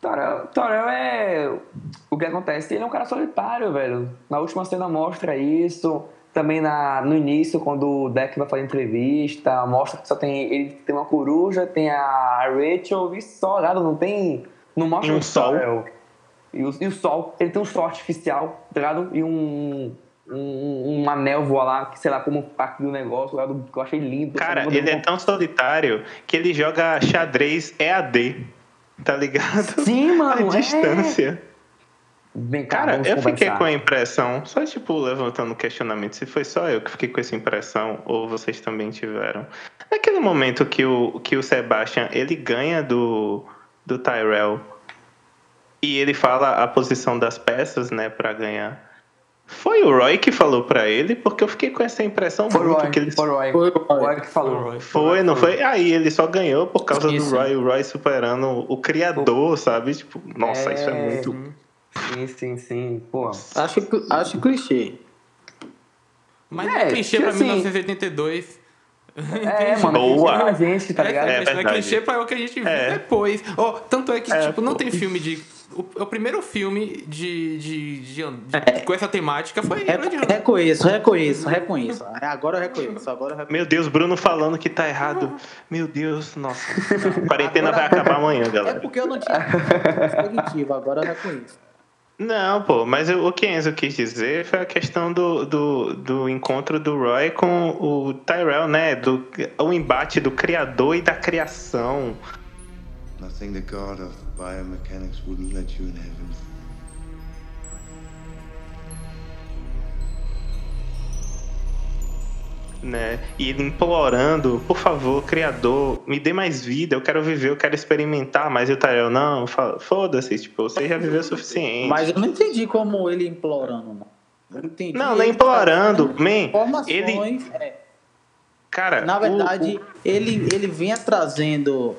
Tyrell, Tyrell é. O que acontece? Ele é um cara solitário, velho. Na última cena mostra isso. Também na, no início, quando o Deck vai fazer entrevista, mostra que só tem. Ele tem uma coruja, tem a Rachel e só, nada, não tem. Não mostra
E um
o
sol.
Tyrell. E o, e o sol, ele tem um sol artificial, tá ligado? E um, um, uma névoa lá, que sei lá, como parte do negócio, lá do, que eu achei lindo.
Cara, ele é tão solitário que ele joga xadrez EAD. Tá ligado?
Sim, mano,
A
é.
distância.
Vem cá,
Cara, eu fiquei
conversar.
com a impressão, só tipo levantando o questionamento, se foi só eu que fiquei com essa impressão ou vocês também tiveram. Naquele momento que o, que o Sebastian ele ganha do, do Tyrell e ele fala a posição das peças, né, para ganhar. Foi o Roy que falou pra ele, porque eu fiquei com essa impressão
Foi o
muito
Roy,
que ele
foi o Roy.
Foi o Roy.
Que falou.
Foi, não foi? Aí ele só ganhou por causa
Isso.
do Roy, o Roy superando o criador, sabe? Tipo, nossa, isso é muito.
Sim, sim, sim. Pô.
Acho, que- acho clichê.
Mas
É,
é, clichê pra
assim-
1982.
É, mano,
Boa.
A gente, tá
É,
ligado?
É
é, é clichê pra o que a gente viu
É.
depois. Ó, tanto é que,
É,
tipo, não tem filme de. O, é o primeiro filme de, de, de- de-
É.
com essa temática foi Runner.
reconheço, reconheço, reconheço. Agora eu reconheço, agora eu reconheço.
Meu Deus, Bruno falando que tá errado. Meu Deus, nossa. A quarentena vai acabar amanhã,
É
galera.
porque eu não tinha perspectiva, agora eu reconheço.
Não, pô, mas o o que Enzo quis dizer foi a questão do, do, do encontro do Roy com o Tyrell, né? Do, o embate do criador e da criação.
Nothing the god of biomechanics wouldn't let you in heaven.
né? E ele implorando, por favor, criador, me dê mais vida, eu quero viver, eu quero experimentar, mas o Tyrell, não, fala, foda-se, tipo, você já viveu o suficiente.
Mas eu não entendi como ele implorando, não. Eu entendi.
Não, não é implorando,
trazendo
man,
Informações.
ele-
é.
Cara,
Na
o-
verdade,
o-
ele, ele vinha trazendo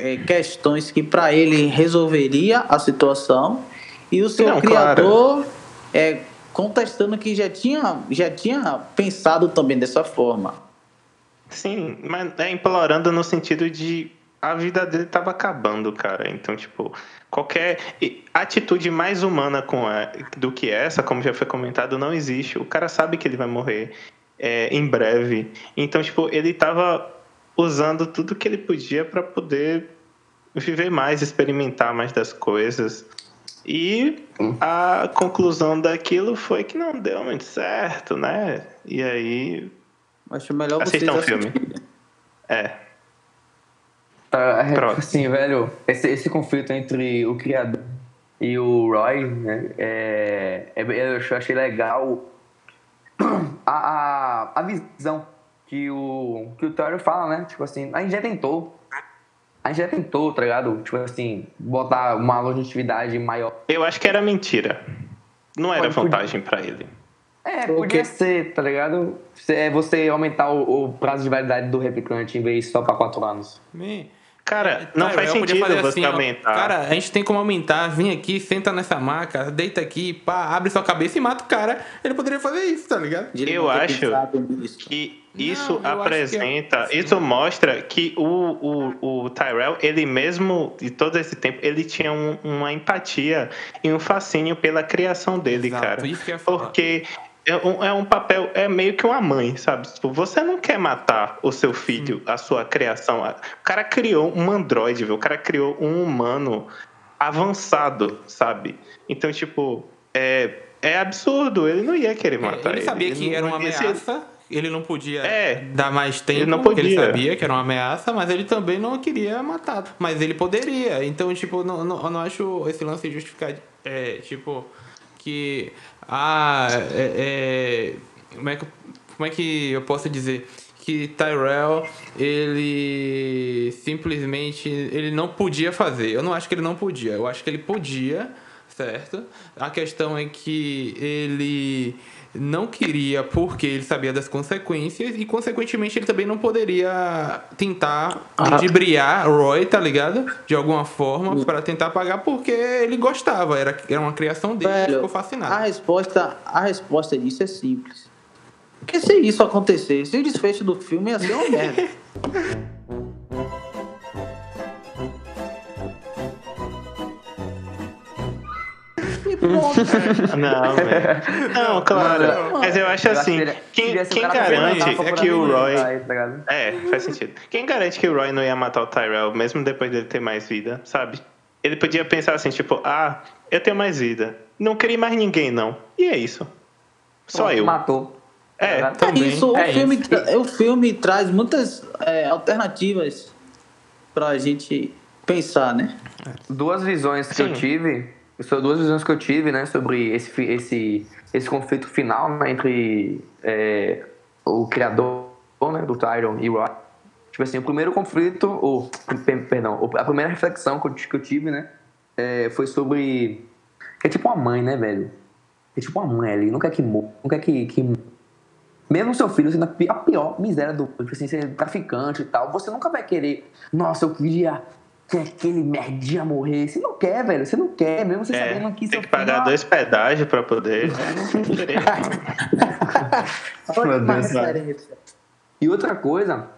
é, questões que para ele resolveria a situação e o seu
Não,
criador é, contestando que já tinha, já tinha pensado também dessa forma.
Sim, mas é implorando no sentido de a vida dele tava acabando, cara. Então, tipo, qualquer atitude mais humana com a- do que essa, como já foi comentado, não existe. O cara sabe que ele vai morrer é, em breve. Então, tipo, ele tava usando tudo que ele podia para poder viver mais, experimentar mais das coisas. E a conclusão daquilo foi que não deu muito certo, né? E aí.
Acho melhor vocês
o filme. É.
Ah, é,
Pronto.
assim, velho, esse, esse conflito entre o criador e o Roy, né, é, é- eu ach- achei legal a, a, a visão que o, que o Theory fala, né? Tipo assim, a gente já tentou. A gente já tentou, tá ligado? Tipo assim, botar uma longevidade maior.
Eu acho que era mentira. Não era
Pode- podia-
vantagem pra ele.
É, podia ser, tá ligado? Você- É você aumentar o, o prazo de validade do replicante em vez só pra 4 anos.
Man,
Cara, não
Tyrell
faz sentido
fazer
você
assim, ó,
aumentar.
Cara, a gente tem como aumentar, vem aqui, senta nessa maca, deita aqui, pá, abre sua cabeça e mata o cara. Ele poderia fazer isso, tá ligado?
Eu acho que isso
eu que é-
apresenta,
sim.
isso mostra que o, o, o Tyrell, ele mesmo, de todo esse tempo, ele tinha um- uma empatia e um fascínio pela criação dele,
Exato,
cara.
isso que eu ia falar.
Porque é um, é um papel, é meio que uma mãe, sabe? Tipo, você não quer matar o seu filho, a sua criação. O cara criou um androide, viu? O cara criou um humano avançado, sabe? Então, tipo, é, é absurdo. Ele não ia querer
É,
matar ele.
ele sabia que
não-
era uma ameaça, ele não podia
É.
dar mais tempo,
Ele não
porque ele
podia.
sabia que era uma ameaça, mas ele também não queria matar. Mas ele poderia. Então, tipo, não, não, eu não acho esse lance justificar, é, tipo, que. Ah, é, é, como, é que, como é que eu posso dizer? Que Tyrell, ele simplesmente ele não podia fazer. Eu não acho que ele não podia. Eu acho que ele podia, certo? A questão é que ele não queria porque ele sabia das consequências e consequentemente ele também não poderia tentar
Ah.
ludibriar Roy, tá ligado? De alguma forma para tentar pagar porque ele gostava, era, era uma criação dele, ele
Velho,
ficou
a
fascinado.
resposta, a resposta disso é simples. Porque se isso acontecesse, o desfecho do filme ia ser uma merda.
Não, velho. Não, claro.
Mano,
Mas eu acho
Eu acho
assim,
que ele-
quem, quem garante é que o Roy...
tá?
É, faz sentido. Quem garante que o Roy não ia matar o Tyrell, mesmo depois dele ter mais vida, sabe? Ele podia pensar assim, tipo, ah, eu tenho mais vida. Não queria mais ninguém, não. E é isso. Só
Pronto,
eu.
Matou.
É,
Tá?
É
também.
isso,
É
o, filme,
isso.
tra- o filme traz muitas é, alternativas pra gente pensar, né?
duas visões que
Sim.
eu tive, são duas visões que eu tive, né, sobre esse esse esse conflito final né, entre é, o criador, né, do Tyron e o Roy. Tipo assim, o primeiro conflito, ou per- perdão, a primeira reflexão que eu, tive, né, é, foi sobre é tipo uma mãe, né, velho? é tipo uma mãe ali, não quer que morra, não quer que, que mesmo seu filho sendo a pior, a pior miséria do mundo, assim, ser traficante e tal, você nunca vai querer, nossa, eu queria que aquele merdinha morrer. Você não quer, velho, você não quer, mesmo você
É,
sabendo que
tem
seu
que pagar
filho-
dois pedágios pra poder.
E outra coisa,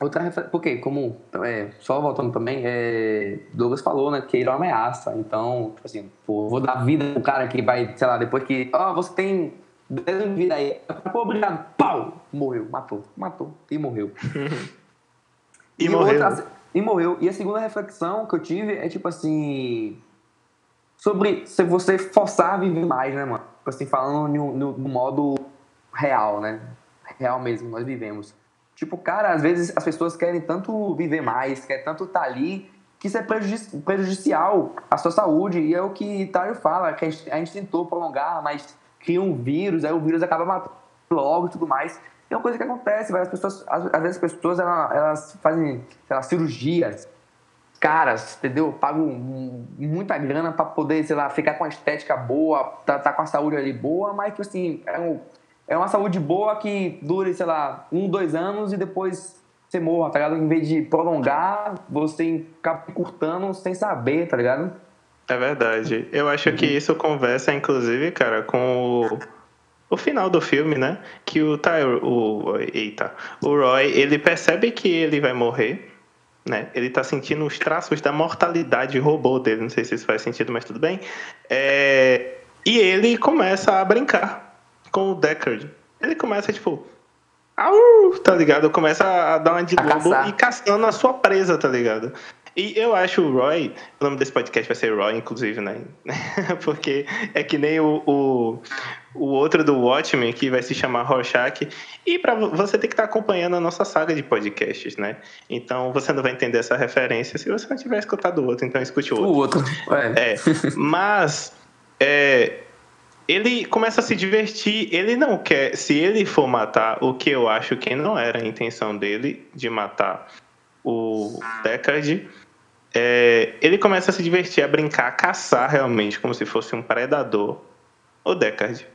outra refer- porque como é, só voltando também, é, Douglas falou, né, que ele é uma ameaça. Então, tipo assim, pô, vou dar vida pro cara que vai, sei lá, depois que, ó, você tem 10 anos de vida aí, pô, obrigado, pau, morreu, matou, matou e morreu.
E morreu.
outra- e morreu. E a segunda reflexão que eu tive é tipo assim. Sobre se você forçar a viver mais, né, mano? Tipo assim, falando no, no- no modo real, né? Real mesmo, nós vivemos. Tipo, cara, às vezes as pessoas querem tanto viver mais, querem tanto estar ali, que isso é prejudici- prejudicial à sua saúde. E é o que Tário fala, que a gente, a gente tentou prolongar, mas cria um vírus, aí o vírus acaba matando logo e tudo mais. É uma coisa que acontece, velho. As pessoas, às, às vezes as pessoas elas, elas fazem, lá, cirurgias caras, entendeu? Um- muita grana pra poder, sei lá, ficar com a estética boa, tá, tá com a saúde ali boa, mas que assim, é, um- é uma saúde boa que dure, sei lá, um, dois anos e depois você morra, tá ligado? Em vez de prolongar, você acaba encurtando sem saber, tá ligado?
É verdade. Eu acho que isso conversa, inclusive, cara, com o, o final do filme, né? Que o Tyro, o, eita, o Roy, ele percebe que ele vai morrer, né? Ele tá sentindo os traços da mortalidade robô dele. Não sei se isso faz sentido, mas tudo bem. É, e ele começa a brincar com o Deckard. Ele começa, tipo... Au, tá ligado? Começa a dar uma de
A
lobo
caçar.
e caçando a sua presa, tá ligado? E eu acho o Roy, o nome desse podcast vai ser Roy, inclusive, né? Porque é que nem o, o, o outro do Watchmen, que vai se chamar Rorschach. E vo- você tem que estar acompanhando a nossa saga de podcasts, né? Então você não vai entender essa referência se você não tiver escutado o outro, então escute o
O
outro.
outro. É.
É, mas é, ele começa a se divertir. Ele não quer. Se ele for matar, o que eu acho que não era a intenção dele de matar o Deckard, é, ele começa a se divertir, a brincar, a caçar realmente, como se fosse um predador. O Deckard.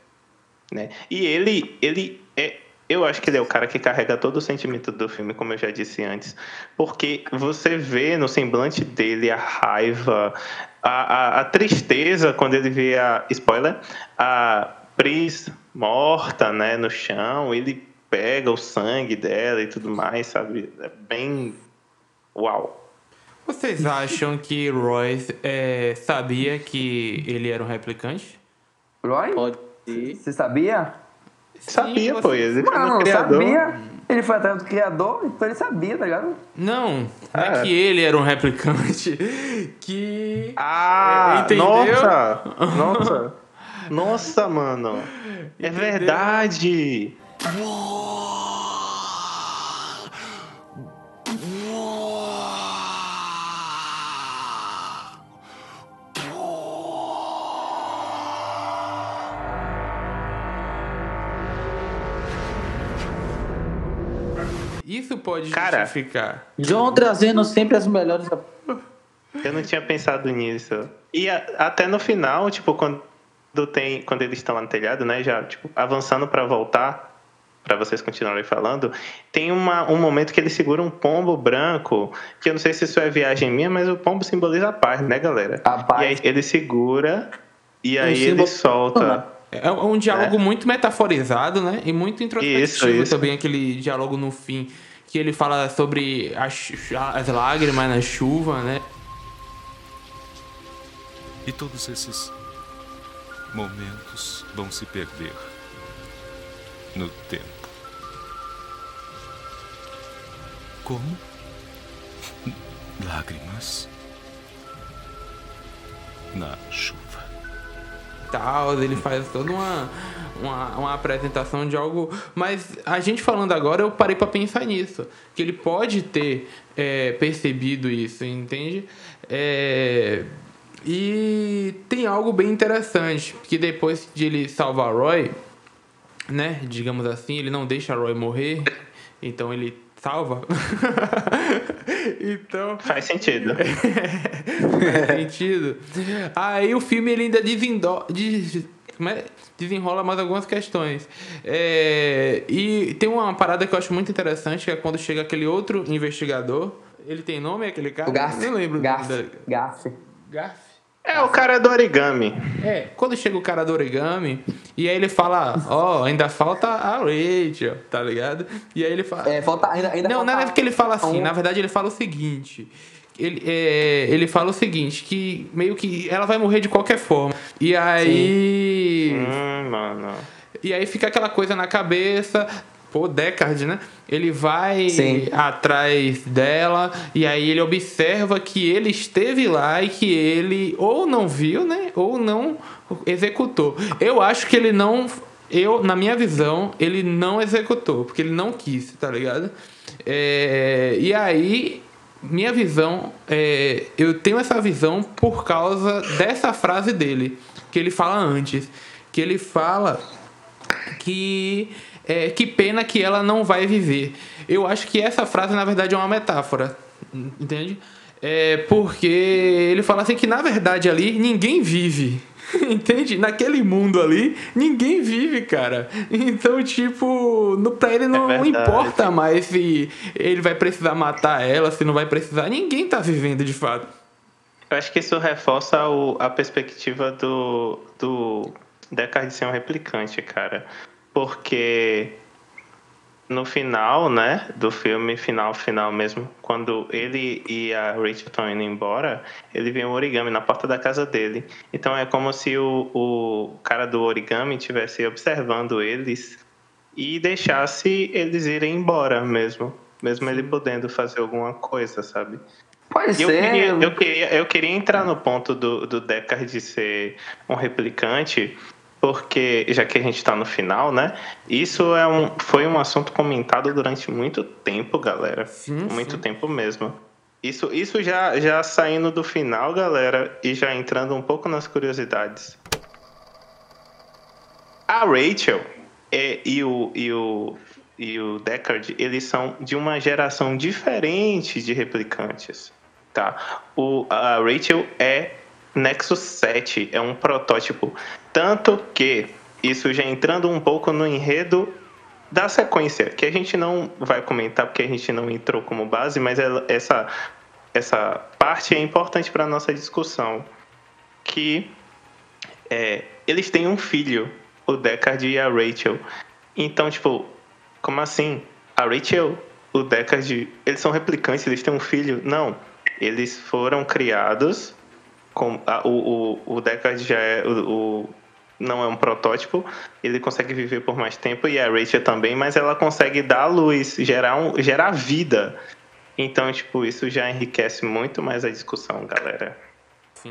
Né? E ele, ele é. Eu acho que ele é o cara que carrega todo o sentimento do filme, como eu já disse antes. Porque você vê no semblante dele a raiva, a, a, a tristeza quando ele vê a. Spoiler! A Pris morta né, no chão, ele pega o sangue dela e tudo mais, sabe? É bem. Uau!
Vocês acham que Royce é, sabia que ele era um replicante?
Roy?
Pode ser.
Você sabia?
Sabia,
você-
pô, ele foi
Não,
o criador.
sabia. Ele foi atrás do criador, então ele sabia, tá ligado?
Não, não
Ah.
é que ele era um replicante. Que.
Ah,
Entendeu?
nossa! Nossa! Nossa, mano! É
Entendeu?
verdade!
Isso pode
Cara.
justificar.
João trazendo sempre as melhores.
Eu não tinha pensado nisso. E a- até no final, tipo, quando tem, quando eles estão lá no telhado, né, já tipo, avançando pra voltar, pra vocês continuarem falando, tem uma, um momento que ele segura um pombo branco, que eu não sei se isso é viagem minha, mas o pombo simboliza a paz, né, galera?
A paz.
E aí ele segura e aí ele
símbolo-
solta.
É um diálogo muito metaforizado, né? E muito introspectivo
Isso, isso.
também, aquele diálogo no fim, que ele fala sobre as, as lágrimas na chuva, né?
E todos esses momentos vão se perder no tempo. Como? Lágrimas na chuva.
Tal, ele faz toda uma, uma, uma apresentação de algo. Mas a gente falando agora, eu parei pra pensar nisso. Que ele pode ter é, percebido isso, entende? É, e tem algo bem interessante, que depois de ele salvar Roy, né, digamos assim, ele não deixa Roy morrer, então ele salva. então,
Faz sentido.
faz sentido. Aí o filme ele ainda desendo... des- come- desenrola mais algumas questões. É, e tem uma parada que eu acho muito interessante, que é quando chega aquele outro investigador. Ele tem nome, aquele cara?
O Garf.
Não lembro.
Garf.
dele.
Garf.
Garf.
É o cara do origami.
É, quando chega o cara do origami, e aí ele fala, ó, ainda falta a Rachel, tá ligado? E aí ele fala.
É, falta ainda, ainda
Não,
falta
não é que ele fala assim,
um-
na verdade ele fala o seguinte. Ele, é, ele fala o seguinte, que meio que ela vai morrer de qualquer forma. E aí.
Hum, mano.
E aí fica aquela coisa na cabeça. Pô, Deckard, né? Ele vai
Sim.
atrás dela e aí ele observa que ele esteve lá e que ele ou não viu, né? Ou não executou. Eu acho que ele não. Eu, na minha visão, ele não executou, porque ele não quis, tá ligado? É, e aí, minha visão, é, eu tenho essa visão por causa dessa frase dele, que ele fala antes. Que ele fala que é, que pena que ela não vai viver. Eu acho que essa frase na verdade é uma metáfora, entende? É porque ele fala assim que na verdade ali ninguém vive. Entende? Naquele mundo ali, ninguém vive, cara. Então, tipo, no, pra ele não
verdade.
importa mais se ele vai precisar matar ela, se não vai precisar. Ninguém tá vivendo de fato.
Eu acho que isso reforça o- a perspectiva do, do Deckard ser um replicante, cara. Porque no final, né, do filme, final, final mesmo, quando ele e a Rachel estão indo embora, ele vê um origami na porta da casa dele. Então é como se o, o cara do origami estivesse observando eles e deixasse eles irem embora mesmo. Mesmo ele podendo fazer alguma coisa, sabe?
Pode
Eu
ser.
queria, eu, queria, eu queria entrar no ponto do, do Deckard de ser um replicante, porque, já que a gente está no final, né? Isso é um, foi um assunto comentado durante muito tempo, galera.
Sim,
muito
sim.
tempo mesmo. Isso, isso já, já saindo do final, galera, e já entrando um pouco nas curiosidades. A Rachel é, e, o, e, o, e o Deckard, eles são de uma geração diferente de replicantes. Tá? O, a Rachel é Nexus 7, é um protótipo. Tanto que, isso já entrando um pouco no enredo da sequência, que a gente não vai comentar porque a gente não entrou como base, mas ela- essa, essa parte é importante para nossa discussão. Que é, eles têm um filho, o Deckard e a Rachel. Então, tipo, como assim? A Rachel, o Deckard, eles são replicantes, eles têm um filho? Não. Eles foram criados. Com, a- o, o, o Deckard já é. O, o- não é um protótipo, ele consegue viver por mais tempo e a Rachel também, mas ela consegue dar luz, gerar, um, gerar vida. Então, tipo, isso já enriquece muito mais a discussão, galera.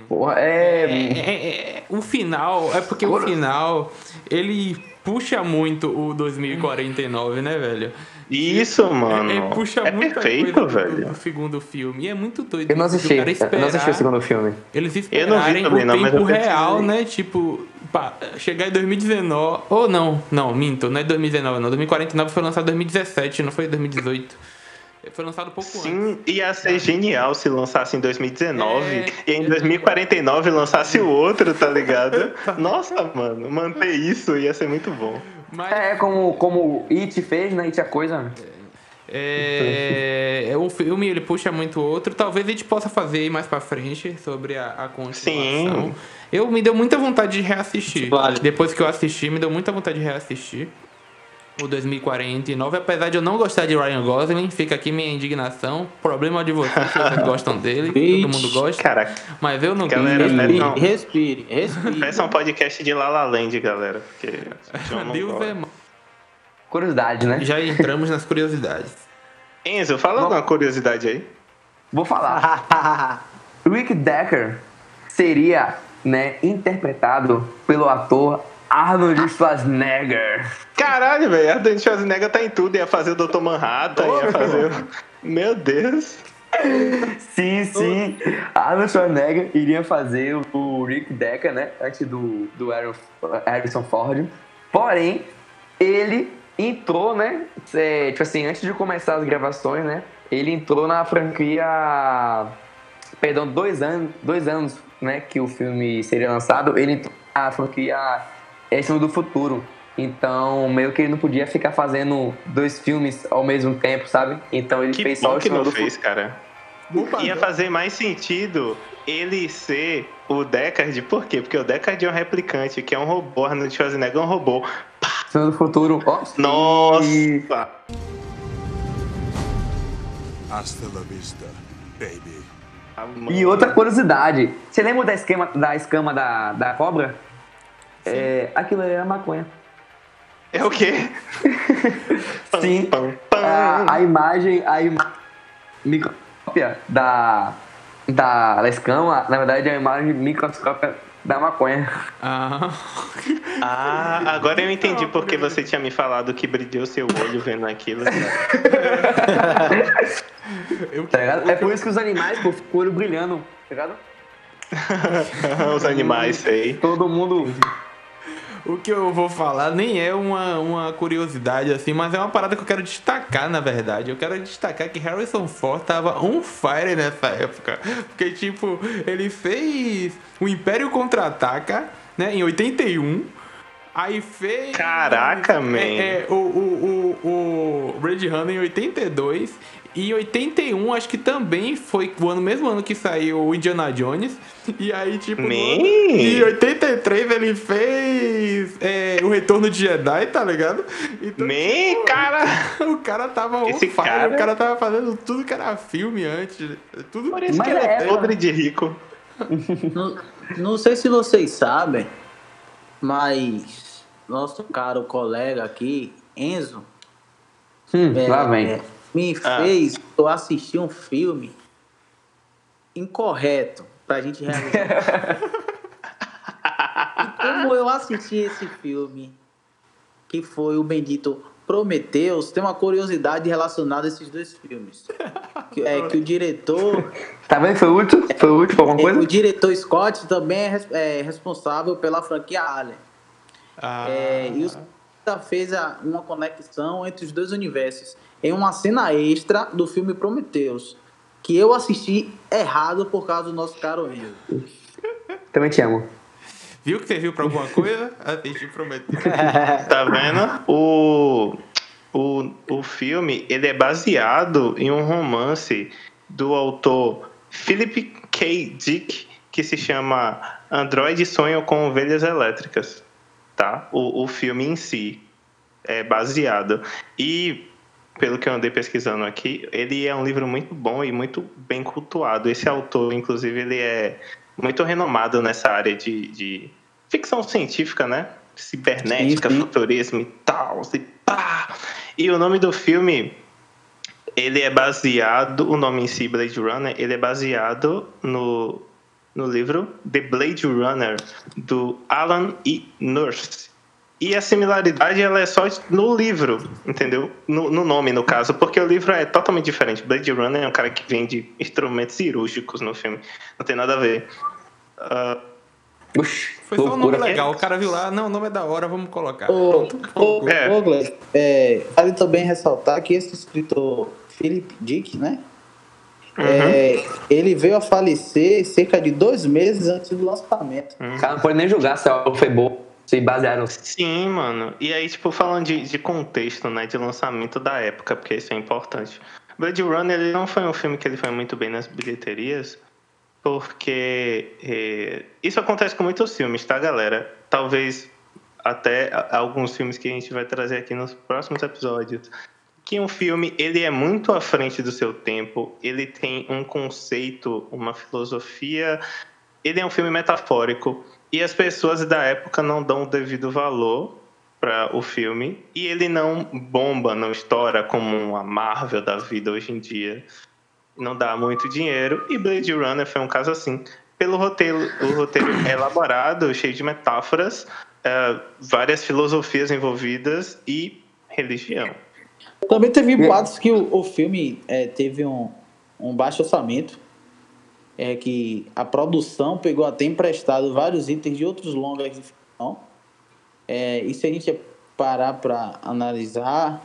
Porra, é.
É, é, é, o final, é porque o final, ele puxa muito o 2049, né, velho?
Isso, mano.
É, é, puxa
é
muita
perfeito,
coisa
velho.
Do, segundo filme. E é muito doido.
Eu não assisti.
cara
Eu não assisti o segundo filme.
Eles
Eu não vi
esperarem
também,
o
não, mas
tempo real, né? Tipo, pá, chegar em 2019. Ou não, não, minto, não é 2019, não. 2049 foi lançado em 2017, não foi 2018. Foi lançado um pouco antes.
Sim, ia ser genial se lançasse em 2019
É.
e em 2049 lançasse o outro, tá ligado? Nossa, mano, manter isso ia ser muito bom.
Mas
É como, como It fez, né? It é coisa.
é, é um filme, ele puxa muito outro. Talvez a gente possa fazer aí mais pra frente sobre a, a continuação.
Sim.
Eu me deu muita vontade de reassistir.
Vale.
Depois que eu assisti, me deu muita vontade de reassistir. O 2049, apesar de eu não gostar de Ryan Gosling, fica aqui minha indignação. Problema de vocês, vocês gostam dele, todo mundo gosta.
Caraca,
Mas eu não
Galera,
gosto.
Respire,
não.
respire, respire.
peça um podcast de La La Land, galera, porque eu não
Deus
gosto.
é.
Curiosidade, né?
Já entramos nas curiosidades.
Enzo, fala alguma curiosidade aí.
Vou falar. Rick Decker seria, né, interpretado pelo ator Arnold Schwarzenegger.
Caralho, velho, Arnold Schwarzenegger tá em tudo, ia fazer o Dr. Manhattan, ia fazer... o- Meu Deus.
Sim, sim. Arnold Schwarzenegger iria fazer o- Rick Decker, né? Antes do, do Harrison Ford. Porém, ele entrou, né? é, tipo assim, antes de começar as gravações, né? Ele entrou na franquia. Perdão, dois anos, dois anos, né? Que o filme seria lançado. Ele entrou na franquia é esse do futuro. Então, meio que ele não podia ficar fazendo dois filmes ao mesmo tempo, sabe? Então ele
Que
fez só o
que não
do
fez,
Futuro.
cara.
Padrão.
Ia fazer mais sentido ele ser o Deckard, por quê? Porque o Deckard é um replicante, que é um robô, Arnold Schwarzenegger é um robô.
Senhor do Futuro. Ó,
Nossa!
E-
Hasta la vista, baby.
E outra curiosidade, você lembra da esquema da escama da, da cobra? É, aquilo é a maconha.
É o quê?
Sim.
Pam, pam.
A, a imagem, a ima microscópia da, da, escama, na verdade é a imagem microscópia da maconha.
Ah.
Ah, agora eu entendi porque você tinha me falado que brilhou seu olho vendo aquilo.
Eu,
Tá ligado? É por isso que os animais, pô, ficam com o olho brilhando, tá ligado?
Os animais, sei.
Todo mundo.
O que eu vou falar nem é uma, uma curiosidade assim, mas é uma parada que eu quero destacar, na verdade. Eu quero destacar que Harrison Ford tava on fire nessa época. Porque, tipo, ele fez o Império Contra-Ataca, né, em 81. Aí fez.
Caraca,
é,
man.
É, o, o, o, o Red Runner em 82. E em 81, acho que também foi o ano, mesmo ano que saiu o Indiana Jones. E aí, tipo.
Man.
ano- Em 83 ele fez é, o Retorno de Jedi, tá ligado? Então,
Man, cara!
o cara tava on
Esse
fire,
cara-
o cara tava fazendo tudo que era filme antes. Tudo
Mas
que é
é,
podre de rico.
Não, não sei se vocês sabem, mas nosso caro colega aqui, Enzo,
Hum,
é,
lá vem.
é, me
Ah.
fez eu assistir um filme incorreto pra gente realizar. e como eu assisti esse filme, que foi o bendito Prometheus, tem uma curiosidade relacionada a esses dois filmes. Que, é que o diretor
Tá vendo? Foi útil? Foi útil pra alguma
é,
coisa?
O diretor Scott também é, é responsável pela franquia Alien.
Ah,
É, e o Scott fez a- uma conexão entre os dois universos em uma cena extra do filme Prometheus, que eu assisti errado por causa do nosso caro Enzo.
Também te amo.
Viu que serviu pra alguma coisa? Assisti prometeu.
Tá vendo? O, o, o filme ele é baseado em um romance do autor Philip K. Dick que se chama Android Sonho com Ovelhas Elétricas. Tá? O, o filme em si é baseado. E, pelo que eu andei pesquisando aqui, ele é um livro muito bom e muito bem cultuado. Esse autor, inclusive, ele é muito renomado nessa área de, de ficção científica, né? Cibernética,
Sim, sim.
futurismo e tal. E, pá. e o nome do filme, ele é baseado, o nome em si, Blade Runner, ele é baseado no, no livro The Blade Runner, do Alan E. Nurse. E a similaridade ela é só no livro, entendeu? No, no nome, no caso, porque o livro é totalmente diferente. Blade Runner é um cara que vende instrumentos cirúrgicos no filme. Não tem nada a ver. Ah,
Oxi,
Foi só um nome legal. O cara viu lá, não, o nome é da hora, vamos colocar.
Ô,
Pronto.
ô,
É.
é, vale também ressaltar que esse escritor Philip Dick, né? É, ele veio a falecer cerca de dois meses antes do lançamento.
O cara não pode nem julgar se algo foi bom, se basearam.
Sim, mano. E aí, tipo, falando de, de contexto, né? De lançamento da época, porque isso é importante. Blade Runner, ele não foi um filme que ele foi muito bem nas bilheterias, porque eh, isso acontece com muitos filmes, tá, galera? Talvez até alguns filmes que a gente vai trazer aqui nos próximos episódios. Que um filme, ele é muito à frente do seu tempo, ele tem um conceito, uma filosofia, ele é um filme metafórico e as pessoas da época não dão o devido valor para o filme e ele não bomba, não estoura como a Marvel da vida hoje em dia. Não dá muito dinheiro e Blade Runner foi um caso assim. Pelo roteiro, o roteiro é elaborado, cheio de metáforas, eh, várias filosofias envolvidas e religião.
Também teve boatos que o, o filme é, teve um, um baixo orçamento. É que a produção pegou até emprestado vários itens de outros longas de ficção. É, e se a gente parar para analisar,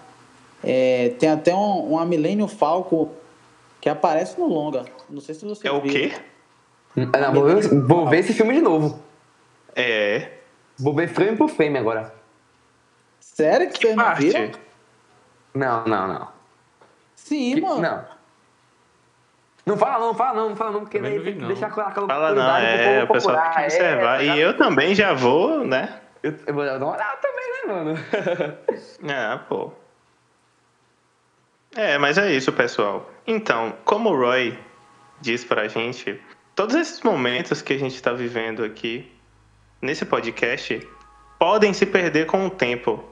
é, tem até um, uma Millennium Falcon que aparece no longa. Não sei se você
É o
viu.
quê?
Ah, não, vou, ver, vou ver esse filme de novo.
É.
Vou ver frame por frame agora.
Sério que,
Que
vocês não
parte?
viram?
Não, não, não.
Sim,
Que-
mano.
Não. Não fala não, não fala não, não fala não, porque daí tem que deixar aquela
Fala não, é, o pessoal tem que
procurar,
observar.
tá
e eu também já vou, né?
Eu, eu vou dar uma olhada também, né, mano?
É, pô. É, mas é isso, pessoal. Então, como o Roy diz pra gente, todos esses momentos que a gente tá vivendo aqui nesse podcast podem se perder com o tempo,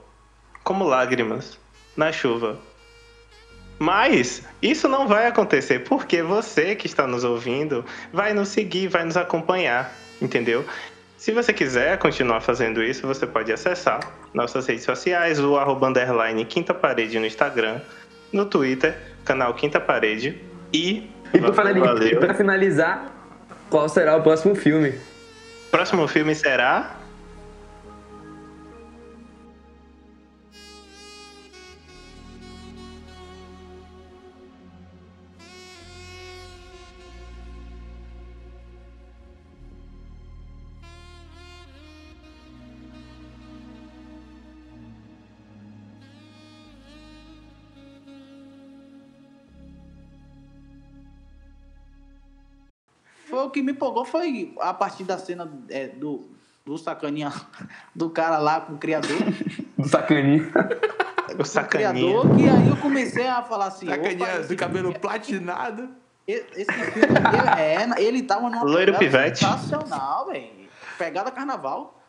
como lágrimas na chuva. Mas isso não vai acontecer porque você que está nos ouvindo vai nos seguir, vai nos acompanhar, entendeu? Se você quiser continuar fazendo isso, você pode acessar nossas redes sociais, o arroba underline Quinta Parede no Instagram, no Twitter, canal Quinta Parede e.
E pra,
valeu.
pra finalizar, qual será o próximo filme?
Próximo filme será.
Que me empolgou, foi a partir da cena é, do, do sacaninha do cara lá com o criador.
Do sacaninho.
O
do
Sacaninha.
criador, que aí eu comecei a falar assim.
Sacaninha do cabelo
filme-
platinado.
Esse esse filme, ele, é, ele tava numa
Loiro
pegada
pivete.
sensacional, velho. Pegada carnaval.